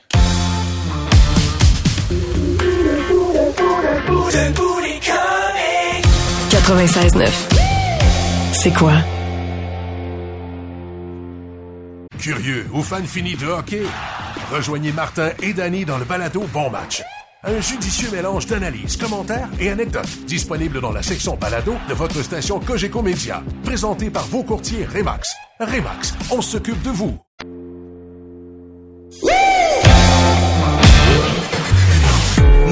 96.9. C'est quoi? Curieux ou fan fini de hockey? Rejoignez Martin et Danny dans le balado Bon Match. Un judicieux mélange d'analyses, commentaires et anecdotes disponible dans la section balado de votre station Cogeco Média. Présenté par vos courtiers Remax. Remax, on s'occupe de vous.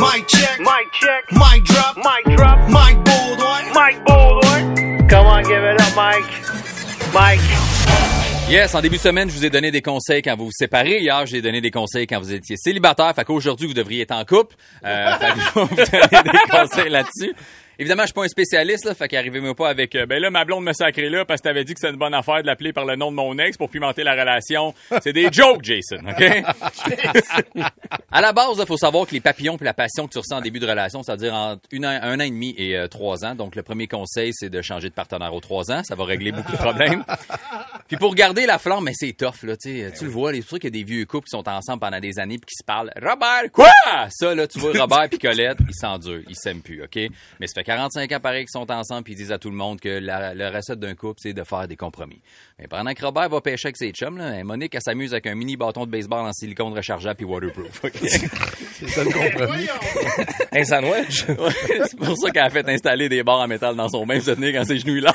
Mic check. Mic check. Mic drop. Mic drop. Mike Baldwin. Mike Baldwin. Come on, give it up, Mike. Mike. Yes, en début de semaine, je vous ai donné des conseils quand vous vous séparez. Hier, j'ai donné des conseils quand vous étiez célibataire. Fait qu'aujourd'hui, vous devriez être en couple. Euh, fait que je vais vous donner des (laughs) conseils là-dessus. Évidemment, je suis pas un spécialiste, là, fait qu'arrivez-moi pas avec euh, ben là, ma blonde me sacré là parce que t'avais dit que c'était une bonne affaire de l'appeler par le nom de mon ex pour pimenter la relation. C'est des jokes, Jason, OK? (laughs) à la base, il faut savoir que les papillons et la passion que tu ressens en début de relation, c'est-à-dire entre une an- un an et demi et euh, trois ans. Donc, le premier conseil, c'est de changer de partenaire aux trois ans. Ça va régler beaucoup de problèmes. (laughs) Puis pour garder la flamme, mais c'est tough, là, tu. Tu le vois, les trucs qu'il y a des vieux couples qui sont ensemble pendant des années puis qui se parlent. Robert, quoi? Ça, là, tu vois, Robert puis Colette, ils s'endurent, ils s'aiment plus, OK? Mais ça fait 45 ans pareil qu'ils sont ensemble puis ils disent à tout le monde que la, recette d'un couple, c'est de faire des compromis. Mais pendant que Robert va pêcher avec ses chums, là, Monique, elle s'amuse avec un mini bâton de baseball en silicone rechargeable puis waterproof? (laughs) C'est ça le compromis. Un sandwich? (laughs) Ouais, c'est pour ça qu'elle a fait installer des barres en métal dans son bain pour se tenir quand ses genoux lâchent.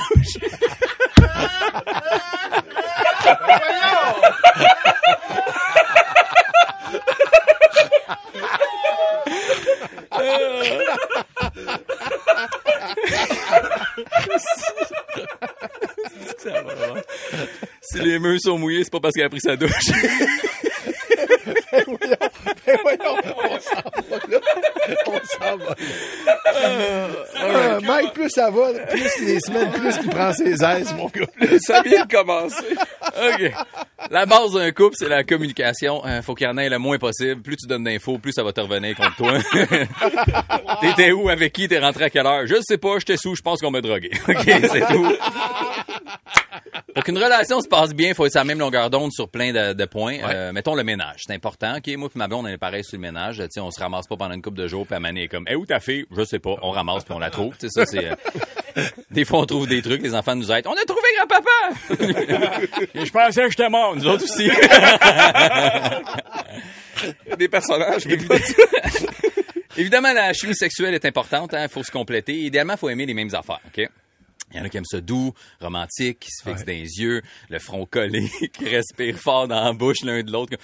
(laughs) Si les murs sont mouillés, c'est pas parce qu'elle a pris sa douche. (laughs) Ben voyons, on s'en va là. On s'en va là. Ah, Mike, plus ça va, plus les semaines, plus qu'il prend ses aises, mon gars. Ça vient de commencer. OK. La base d'un couple, c'est la communication. Euh, faut qu'il y en ait le moins possible. Plus tu donnes d'infos, plus ça va te revenir contre toi. (laughs) T'étais où, avec qui, t'es rentré à quelle heure? Je sais pas, j'étais sous, je pense qu'on m'a drogué. (laughs) OK, c'est tout. Pour qu'une relation se passe bien, il faut être sur la même longueur d'onde sur plein de, de points. Euh, mettons le ménage, c'est important. OK, moi et ma blonde, on est pareil sur le ménage. Tu sais, on se ramasse pas pendant une couple de jours, puis à Mané est comme, eh où ta fille? Je sais pas. On ramasse puis on la trouve. Ça, c'est... euh, (laughs) Des fois, on trouve des trucs, les enfants nous aident. On a trouvé grand-papa! Je pensais que j'étais mort, nous autres aussi. (laughs) Des personnages. mais pas- Évidemment, la chimie sexuelle est importante. Il faut se compléter. Idéalement, il faut aimer les mêmes affaires. OK? Il y en a qui aiment ça doux, romantique, qui se fixent dans les yeux, le front collé, (laughs) qui respirent fort dans la bouche l'un de l'autre.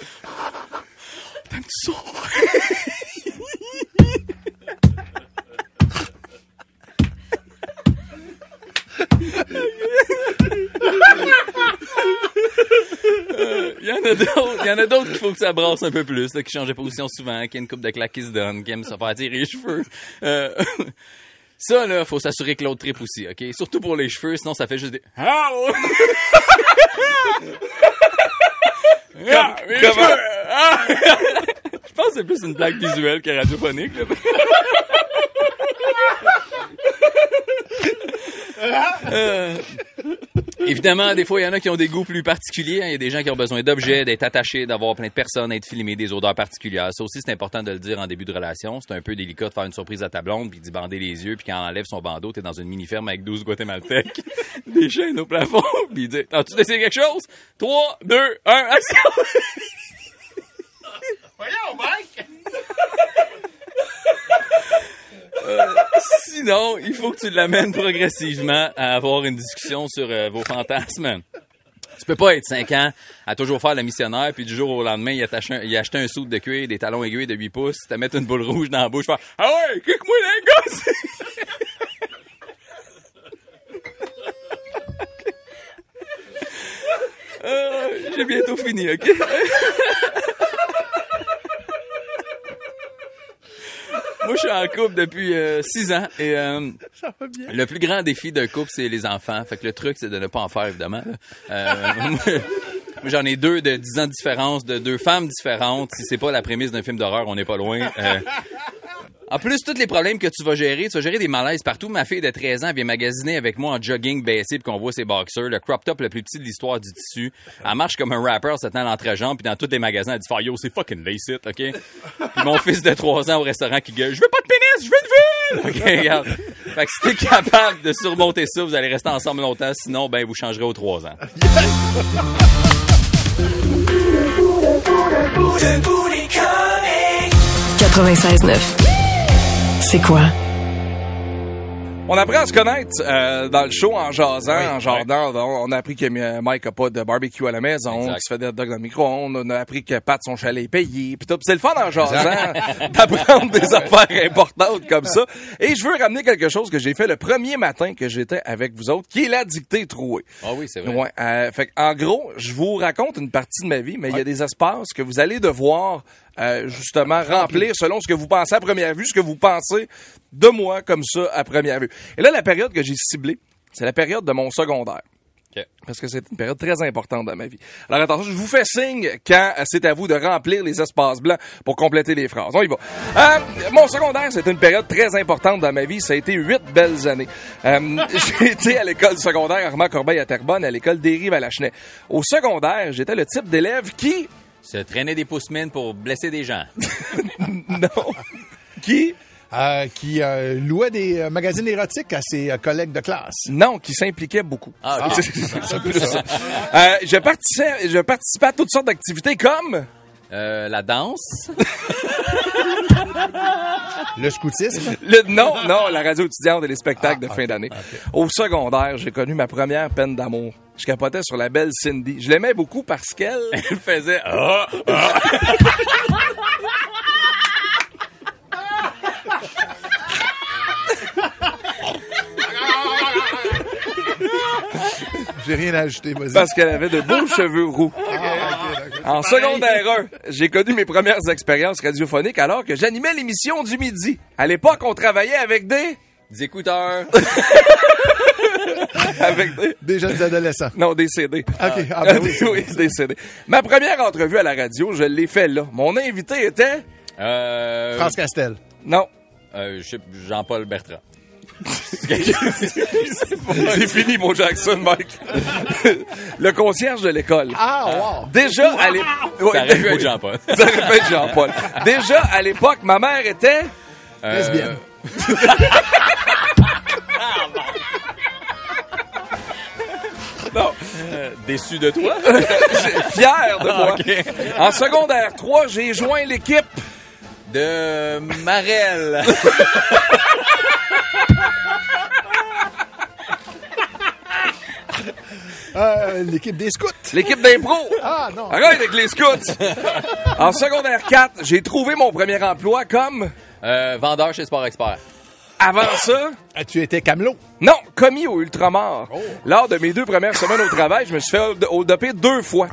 T'aimes-tu ça? (laughs) Euh, Il y en a d'autres, y en a d'autres qu'il faut que ça brasse un peu plus, là, qui changent de position souvent, qui a une coupe de claques qui se donne, qui aiment se faire tirer les cheveux. Euh, (laughs) ça, là, faut s'assurer que l'autre trip aussi, OK? Surtout pour les cheveux, sinon ça fait juste des... (laughs) Ah! (laughs) Ah! Ah! Je pense que c'est plus une blague visuelle que radiophonique. là. Euh, Évidemment, des fois, il y en a qui ont des goûts plus particuliers. hein. Il y a des gens qui ont besoin d'objets, d'être attachés, d'avoir plein de personnes, d'être filmés, des odeurs particulières. Ça aussi, c'est important de le dire en début de relation. C'est un peu délicat de faire une surprise à ta blonde, puis d'y bander les yeux, puis quand elle enlève son bandeau, t'es dans une mini-ferme avec 12 guatémaltèques, (laughs) des chaînes au plafond, (laughs) puis il dit « As-tu décidé quelque chose? 3, 2, 1, action! » Voyons, Mike! (laughs) Sinon, il faut que tu l'amènes progressivement à avoir une discussion sur euh, vos fantasmes. Tu peux pas être 5 ans à toujours faire le missionnaire, puis du jour au lendemain, il a, un, acheté un soude de cuir, des talons aiguilles de 8 pouces, te mettre une boule rouge dans la bouche, faire « Ah ouais, kick-moi les gosses! » Euh, J'ai bientôt fini, OK? Moi, je suis en couple depuis 6 ans et euh, le plus grand défi d'un couple, c'est les enfants. Fait que le truc, c'est de ne pas en faire, évidemment. Euh, (laughs) j'en ai deux de 10 ans de différence, de deux femmes différentes. Si c'est pas la prémisse d'un film d'horreur, on n'est pas loin. Euh, en plus, tous les problèmes que tu vas gérer, tu vas gérer des malaises partout. Ma fille de 13 ans vient magasiner avec moi en jogging baissé puis qu'on voit ses boxers, le crop top le plus petit de l'histoire du tissu. Elle marche comme un rapper, se tenant l'entrejambe, puis dans tous les magasins, elle dit yo, c'est fucking lace it, OK? Puis mon fils de 3 ans au restaurant qui gueule, je veux pas de pénis, je veux une ville! OK, regarde. Fait que si t'es capable de surmonter ça, vous allez rester ensemble longtemps, sinon, ben, vous changerez aux 3 ans. 96.9. C'est quoi? On apprend à se connaître euh, dans le show en jasant, en jardin. On a appris que euh, Mike a pas de barbecue à la maison, qu'il se fait des dogs dans le micro-ondes. On a appris que Pat, son chalet est payé. Puis c'est le fun en jasant (laughs) d'apprendre des affaires importantes comme ça. Et je veux ramener quelque chose que j'ai fait le premier matin que j'étais avec vous autres, qui est la dictée trouée. Ah oui, c'est vrai. Ouais, euh, fait en gros, je vous raconte une partie de ma vie, mais il y a des espaces que vous allez devoir euh, justement remplir selon ce que vous pensez à première vue, ce que vous pensez de moi comme ça à première vue. Et là, la période que j'ai ciblée, c'est la période de mon secondaire. OK. Parce que c'est une période très importante dans ma vie. Alors attention, je vous fais signe quand c'est à vous de remplir les espaces blancs pour compléter les phrases. On y va. Euh, mon secondaire, c'était une période très importante dans ma vie. Ça a été huit belles années. Euh, (laughs) j'ai été à l'école secondaire Armand Corbeil à Terrebonne, à l'école Dérive à Lachenay. Au secondaire, j'étais le type d'élève qui... Se traîner des pouces mines pour blesser des gens. (laughs) non. qui... Euh, qui euh, louait des euh, magazines érotiques à ses euh, collègues de classe. Non, qui s'impliquait beaucoup. Ah, ok. C'est- (laughs) c'est plus ça. Je, participais, je participais à toutes sortes d'activités comme... Euh, la danse. (laughs) Le scoutisme? Le- non, non, la radio étudiante et les spectacles de fin d'année. Au secondaire, j'ai connu ma première peine d'amour. Je capotais sur la belle Cindy. Je l'aimais beaucoup parce qu'elle... (laughs) Elle faisait ah, ah. (laughs) J'ai rien à ajouter, vas-y. Parce qu'elle avait de beaux cheveux roux. En secondaire 1, j'ai connu mes premières expériences radiophoniques alors que j'animais l'émission du midi. À l'époque, on travaillait avec des... Des écouteurs. (laughs) avec des... Des jeunes adolescents. Non, des CD. OK. Ah, ben oui. (laughs) oui, des CD. Ma première entrevue à la radio, je l'ai fait là. Mon invité était... Euh, France Castel. Non. euh, je sais- Jean-Paul Bertrand. C'est fini, mon Jackson, Mike. (laughs) Le concierge de l'école. Ah, wow. Déjà, à l'époque... Ça Jean-Paul. (laughs) Ça Jean-Paul. Déjà, à l'époque, ma mère était... Euh, Lesbienne. (laughs) Non, euh, déçu de toi? fier de moi. Ok. En secondaire 3, j'ai joint l'équipe. De Marel. Euh, L'équipe des scouts. L'équipe d'impro. Ah, non. Arrête avec les scouts. En secondaire 4, j'ai trouvé mon premier emploi comme... Euh, vendeur chez Sport Expert. Avant ça, Ah, Tu étais camelot. non, commis au Ultramar. Lors de mes deux premières semaines au travail, je me suis fait hold- hold-upper deux fois.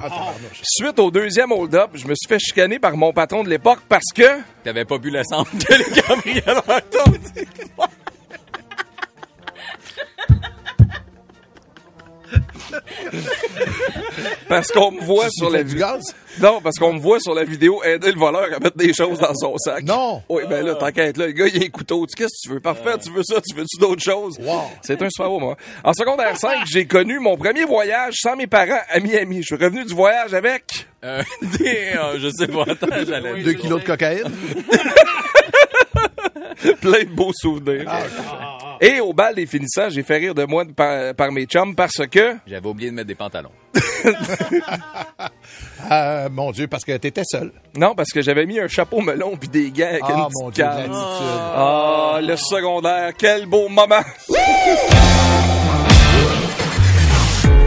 Suite au deuxième hold-up, je me suis fait chicaner par mon patron de l'époque parce que... T'avais pas bu l'essence que les cambrioleurs (laughs) Parce qu'on me voit sur la vidéo. gaz? Non, parce qu'on me voit sur la vidéo aider le voleur à mettre des choses dans son sac. Non. Oui, ben là, t'inquiète, là, le gars, il a un couteau. Tu- Qu'est-ce que tu veux? Parfait, tu veux ça, tu veux-tu d'autres choses? Wow. C'est un super beau moment. En secondaire 5, j'ai connu mon premier voyage sans mes parents à Miami. Je suis revenu du voyage avec... Euh, (laughs) des, euh, je sais pas, attends, j'allais Deux kilos de cocaïne. (laughs) (laughs) plein de beaux souvenirs. Et au bal des finissants, j'ai fait rire de moi par, par mes chums parce que... J'avais oublié de mettre des pantalons. (laughs) Euh, mon Dieu, parce que t'étais seul. Non, parce que j'avais mis un chapeau melon puis des gants avec Ah, une mon petite Dieu, canne. l'attitude. Ah, le secondaire, quel beau moment!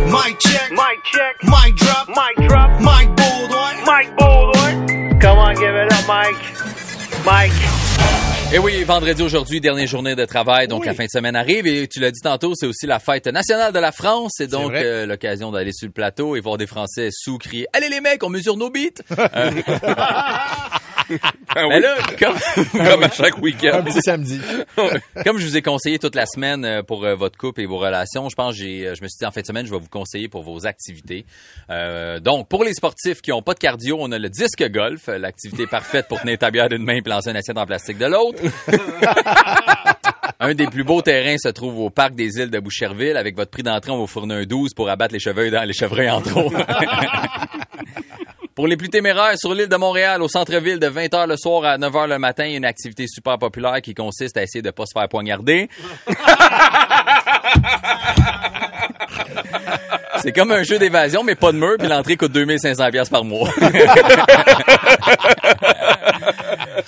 Mic check. Mic check. Mic drop. Mic drop. Mike Baldwin. Mike Baldwin. Come on, give it up, Mike. Mike. Et oui, vendredi aujourd'hui, dernière journée de travail, donc la fin de semaine arrive. Et tu l'as dit tantôt, c'est aussi la fête nationale de la France. C'est donc euh, l'occasion d'aller sur le plateau et voir des Français sous crier « Allez les mecs, on mesure nos beats! Euh, (laughs) (laughs) (laughs) Mais oui, là, (laughs) comme, comme à chaque Un week-end. petit samedi. (laughs) comme je vous ai conseillé toute la semaine euh, pour euh, votre couple et vos relations, je pense que j'ai, euh, je me suis dit en fin de semaine, je vais vous conseiller pour vos activités. Euh, donc, pour les sportifs qui ont pas de cardio, on a le disque golf, l'activité parfaite pour tenir ta bière d'une main et lancer une assiette en plastique de l'autre. Un des plus beaux terrains se trouve au parc des îles de Boucherville. Avec votre prix d'entrée, on va vous fournir un 12 pour abattre les chevreuils dans les chevreuils en trop. (laughs) Pour les plus téméraires, sur l'île de Montréal, au centre-ville, de 20h le soir à 9h le matin, il y a une activité super populaire qui consiste à essayer de pas se faire poignarder. (laughs) C'est comme un jeu d'évasion, mais pas de mur, puis l'entrée coûte 2500 pièces par mois. (laughs)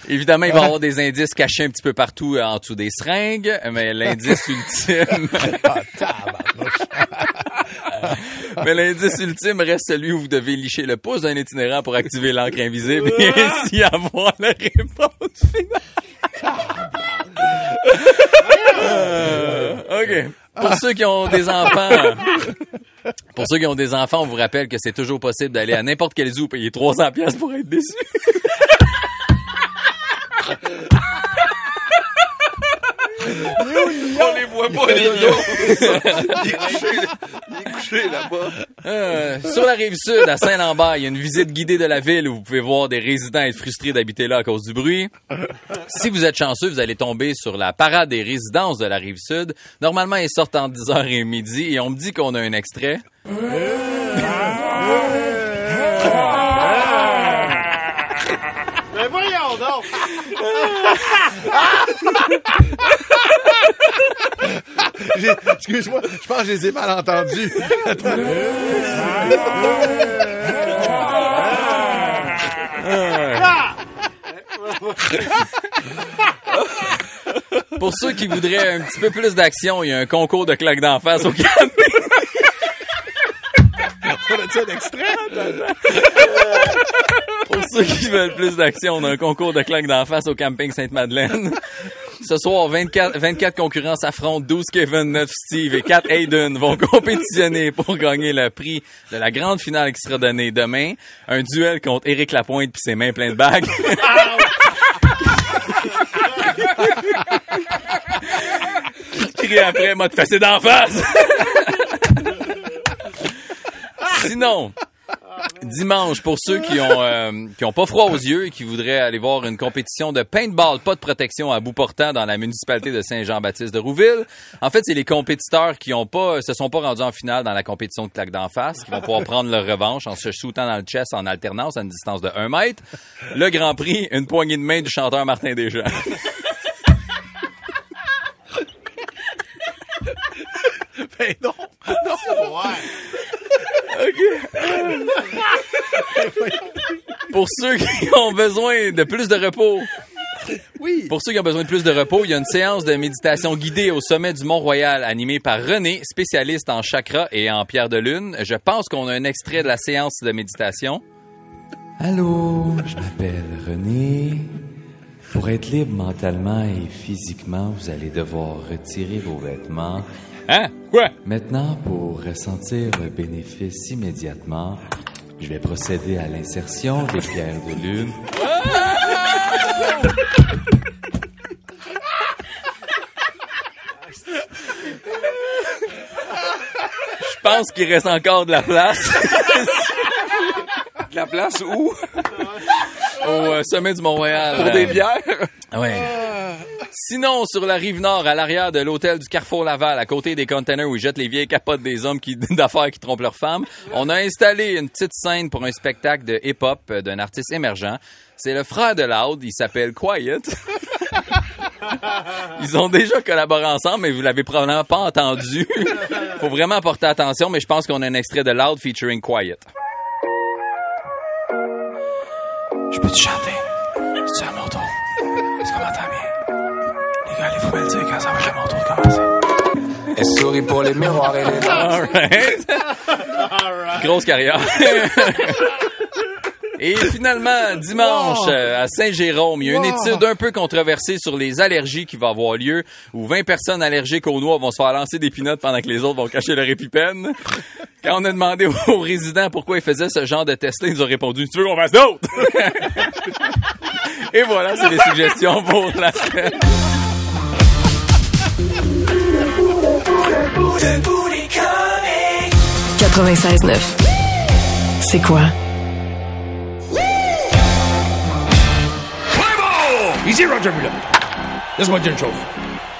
Évidemment, il va y avoir des indices cachés un petit peu partout euh, en dessous des seringues, mais l'indice (laughs) ultime... Ah. Mais l'indice ultime reste celui où vous devez licher le pouce d'un itinérant pour activer l'encre invisible et ainsi avoir la réponse finale. Euh, OK. Pour ceux qui ont des enfants, pour ceux qui ont des enfants, on vous rappelle que c'est toujours possible d'aller à n'importe quel zoo payer 300 pièces pour être déçu. On les voit pas, les gars. (laughs) Il est couché, il est couché là-bas. Euh, sur la rive sud, à Saint-Lambert, il y a une visite guidée de la ville où vous pouvez voir des résidents être frustrés d'habiter là à cause du bruit. Si vous êtes chanceux, vous allez tomber sur la parade des résidences de la rive sud. Normalement, ils sortent entre 10h et midi et on me dit qu'on a un extrait. Mais voyons donc. J'ai- (laughs) Excuse-moi, je pense que je les ai mal entendus. Pour ceux qui voudraient un petit peu plus d'action, il y a un concours de claques d'en face au camping. (laughs) On a un extrait? Pour ceux qui veulent plus d'action, on a un concours de claques d'en face au camping Sainte-Madeleine. Ce soir, 24, 24 concurrents s'affrontent, 12 Kevin, 9 Steve et 4 Hayden vont compétitionner pour gagner le prix de la grande finale qui sera donnée demain. Un duel contre Éric Lapointe puis ses mains pleines de bagues. (laughs) Qui crie après, m'a te d'en face! Sinon, dimanche, pour ceux qui ont euh, qui ont pas froid aux yeux et qui voudraient aller voir une compétition de paintball, pas de protection à bout portant dans la municipalité de Saint-Jean-Baptiste de Rouville. En fait, c'est les compétiteurs qui ont pas se sont pas rendus en finale dans la compétition de claque d'en face qui vont pouvoir prendre leur revanche en se shootant dans le chest en alternance à une distance de 1 mètre. Le Grand Prix, une poignée de main du chanteur Martin Deschamps. Ben non. Non. Pour ceux qui ont besoin de plus de repos. Oui. Pour ceux qui ont besoin de plus de repos, il y a une séance de méditation guidée au sommet du Mont-Royal animée par René, spécialiste en chakra et en pierre de lune. Je pense qu'on a un extrait de la séance de méditation. Allô, je m'appelle René. Pour être libre mentalement et physiquement, vous allez devoir retirer vos vêtements. Hein? Quoi? Maintenant, pour ressentir le bénéfice immédiatement, je vais procéder à l'insertion des pierres de lune. Je pense qu'il reste encore de la place De la place où? au euh, sommet du Mont-Royal. Pour des bières? Ouais. Sinon, sur la rive nord, à l'arrière de l'hôtel du Carrefour Laval, à côté des containers où ils jettent les vieilles capotes des hommes (laughs) d'affaires qui trompent leurs femmes, on a installé une petite scène pour un spectacle de hip-hop d'un artiste émergent. C'est le frère de Loud, il s'appelle Quiet. (laughs) Ils ont déjà collaboré ensemble, mais vous l'avez probablement pas entendu. (laughs) Faut vraiment porter attention, mais je pense qu'on a un extrait de Loud featuring Quiet. Je peux te chanter? Faut me le dire quand ça va être à mon tour de commencer. Elle sourit pour les miroirs et les Alright. Grosse carrière. (laughs) Et finalement, dimanche, euh, à Saint-Jérôme, il y a une étude un peu controversée sur les allergies qui va avoir lieu, où 20 personnes allergiques aux noix vont se faire lancer des pinottes pendant que les autres vont cacher leur épipène. Quand on a demandé aux résidents pourquoi ils faisaient ce genre de test-là, ils ont répondu « Tu veux qu'on fasse d'autres? » (laughs) Et voilà, c'est les suggestions pour la semaine. Debout les comiques. 96.9. C'est quoi? Ici Roger Miller. Laisse-moi te dire une chose.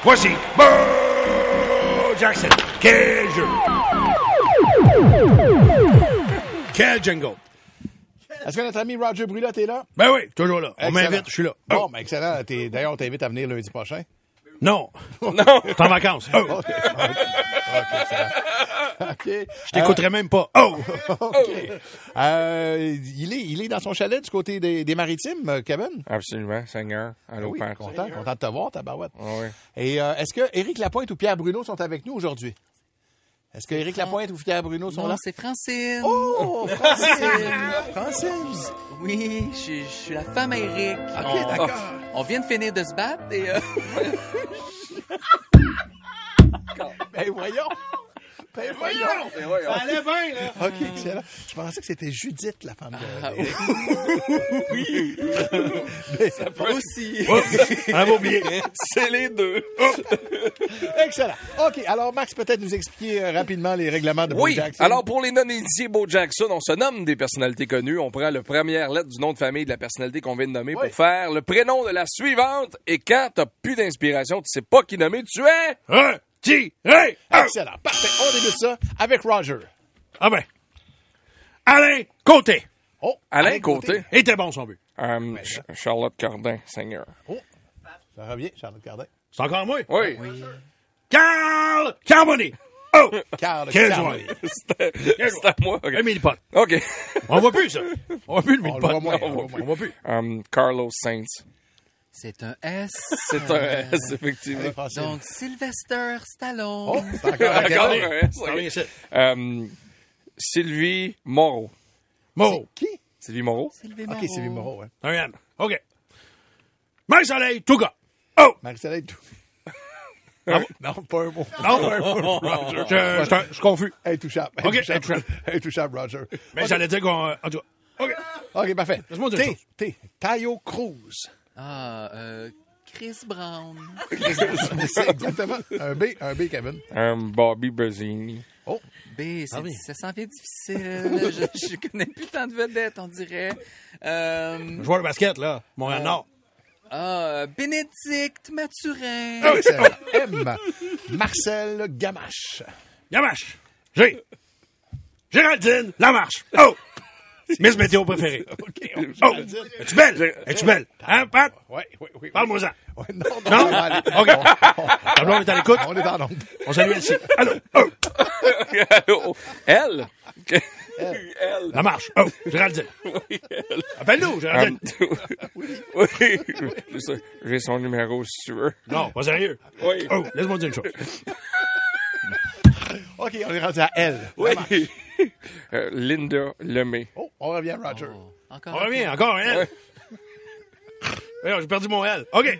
Voici Bo Jackson. Quel jeu! Quel jingle! Est-ce que notre ami Roger Brulotte est là? Ben oui, toujours là. On Excellent. m'invite, je suis là. Bon, Oh. ben excellent. T'es- D'ailleurs, on t'invite à venir lundi prochain. Non. Non. (laughs) T'es en vacances. Oh. OK. OK. Je t'écouterai même pas. Oh! (laughs) OK. Euh, il, est, il est dans son chalet du côté des, des maritimes, euh, Kevin? Absolument, Seigneur. Allô, oui, Père. content, content de te voir, ta barouette. Ah oui. Et euh, est-ce que Éric Lapointe ou Pierre Bruno sont avec nous aujourd'hui? Est-ce que Éric Lapointe ou Pierre Bruno sont Non, là? c'est Francine. Oh, Francine! (laughs) Francine! Oui, je, je suis la femme à Eric. OK, d'accord. On vient de finir de se battre et... euh, (laughs) (laughs) Ben voyons! Ben voyons! Ça allait bien, là. OK, excellent. Je pensais que c'était Judith, la femme de... Ah, d'Éric. (laughs) Ça peut aussi. On avait oublié. C'est les deux. (laughs) Excellent. OK, alors Max, peut-être nous expliquer euh, rapidement les règlements de Bo Oui, Jackson. alors pour les non-initiés Bo Jackson, on se nomme des personnalités connues. On prend la première lettre du nom de famille de la personnalité qu'on vient de nommer Oui. pour faire le prénom de la suivante. Et quand t'as plus d'inspiration, tu sais pas qui nommer, tu es... Un, un. Excellent. Parfait. On débute ça avec Roger. Ah ben. Alain Côté. Oh, Alain Côté. Était bon son but. Euh, Ch- Charlotte Cardin, Seigneur. Ça revient, Charlotte Cardin. C'est encore moi? Oui. Carl Carboni. Oh! (laughs) Carl Carboni. c'était à moi. OK. Un mini-pot. OK. On voit plus, ça. On voit plus le On le mini-pot. voit moins, on on voit plus. Um, Carlos Sainz. C'est un S. C'est un S, effectivement. Allez, Francine. Donc, Sylvester Stallone. Oh, c'est encore un Encore un S. Euh, Sylvie Moreau. Moreau. Qui? Sylvie Moreau? Sylvie OK, Moreau. Sylvie Moreau, ouais. Ariane. OK. Marie-Soleil, tout gars. Oh! Marie-Soleil, tout. Non, non, pas un mot. Non? Pas un mot, (laughs) Roger. Je, je, je, je suis confus. Intouchable. OK, Intouchable. intouchable. Roger. Mais j'allais dire qu'on... En tout cas, OK. OK, parfait. Laisse-moi dire. T. Tayo Cruz. Ah, euh, (laughs) Chris Brown. C'est exactement un B, un B, Kevin. Un Bobby Buzzini. Oh, B, c'est- Ah oui. ça s'en fait difficile. je, je connais plus tant de vedettes, on dirait. Euh, Joueur de basket, là. Ah, euh, Bénédicte Mathurin. Ah excellent. M. Marcel Gamache. Gamache. G. Géraldine Lamarche. Oh! Miss Météo préférée. OK. Oh! Es-tu belle? Es-tu belle? Hein, Pat? Oui, oui, oui. Parle-moi-en. Ouais, non, non. (laughs) OK. On- est à l'écoute? On est en onde. On salue Elsie. Allô? Oh! Allô? (laughs) Elle? Elle. La marche. Oh! Géraldine. Appelle-nous, Géraldine. (laughs) oui. J'ai ça- J'ai son numéro, si tu veux. Non, pas sérieux. Oui. Oh, laisse-moi dire une chose. OK, on est rendu à L. Oui. (laughs) Euh, Linda Lemay. Oh, on revient, Roger. Encore On revient, encore un L. (laughs) Voyons, j'ai perdu mon L. OK.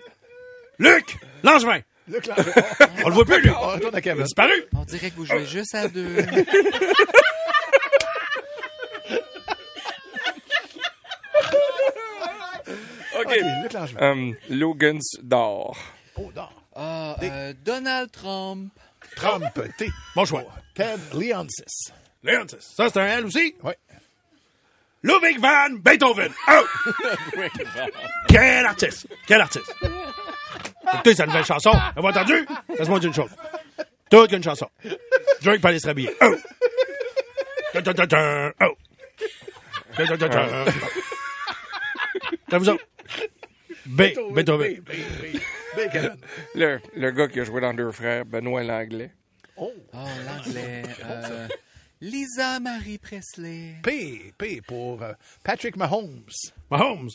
Luc Langevin. Luc Langevin. (laughs) On le voit plus, lui. On retourne à Kevin. Disparu. On dirait que vous jouez juste à deux. OK. OK, Luc Langevin. Um, Logan's d'or. Oh, non. Ah, euh, Donald Trump. Trump, T. Bon choix. Ted Leonsis. Leontis. Ça, c'est un L aussi? Oui. Ludwig van Beethoven. Oh! (laughs) (laughs) Quel artiste! Quel artiste! Écoutez sa nouvelle chanson. Avez-vous entendu? Laisse-moi dire une chose. Toute une chanson. Drake peut aller se rhabiller. Oh! Dun, dun, dun, dun. Oh! Dun, dun, dun, dun. Ça vous autres? B. Beethoven. B, B, B. B, Kevin. Le, le gars qui a joué dans Deux Frères, Benoît Langlais. Oh, Oh, l'anglais. Euh, (laughs) Lisa Marie Presley. P, P pour euh, Patrick Mahomes. Mahomes.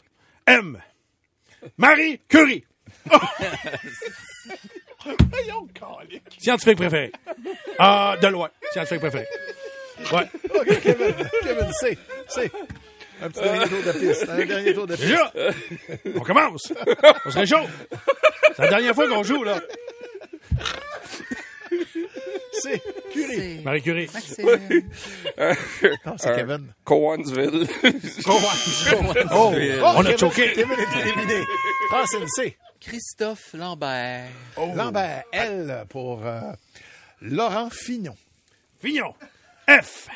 M. Marie Curie. (laughs) Voyons, calique. Scientifique préféré. Ah, de loin. Scientifique préféré. Ouais. OK, Kevin. Kevin, C. C. Un petit dernier tour de piste. Un dernier tour de piste. Déjà, on commence. On se réchauffe. C'est la dernière fois qu'on joue, là. C. Curie. C'est Marie Curie. Maxime. Non, c'est Kevin. Cowansville. Oh, oh, On a Kevin- choqué. Kevin est éliminé. Francine, C. Christophe Lambert. Lambert, L pour euh, Laurent Fignon. Fignon. F.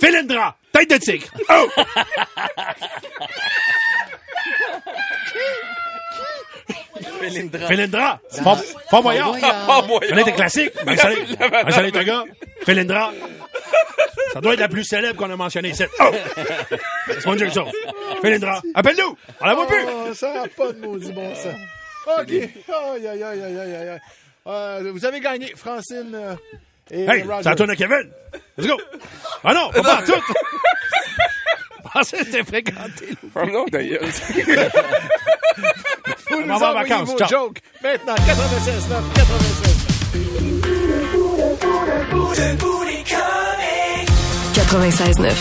Philindra. Tête de tigre. Oh! (laughs) Philindra. Philindra. Fort, Fort Boyard. Fort Boyard. Ça a été classique. Ben, ça ben, l'est un gars. Philindra. Ça doit être la plus célèbre qu'on a mentionnée ici. Oh! Dire une chose. Philindra. Appelle-nous. On la voit plus. Oh, ça n'a pas de maudit bon sens. OK. Aïe, aïe, aïe, aïe, aïe, aïe. Euh, vous avez gagné, Francine euh, et Hey, Roger. ça tourne à Kevin. Let's go. Ah non, pas partout. Pensez que c'était fréquenté. Ah non, d'ailleurs. (laughs) Vous On nous va en envoyez vacances. vos Ciao. jokes. Maintenant, 96 9 96 96.9.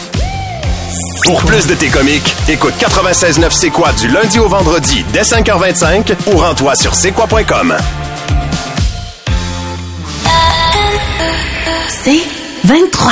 Pour plus de tes comiques, écoute 96.9 C'est quoi du lundi au vendredi dès 5h25 ou rends-toi sur c'est quoi.com. C'est 23.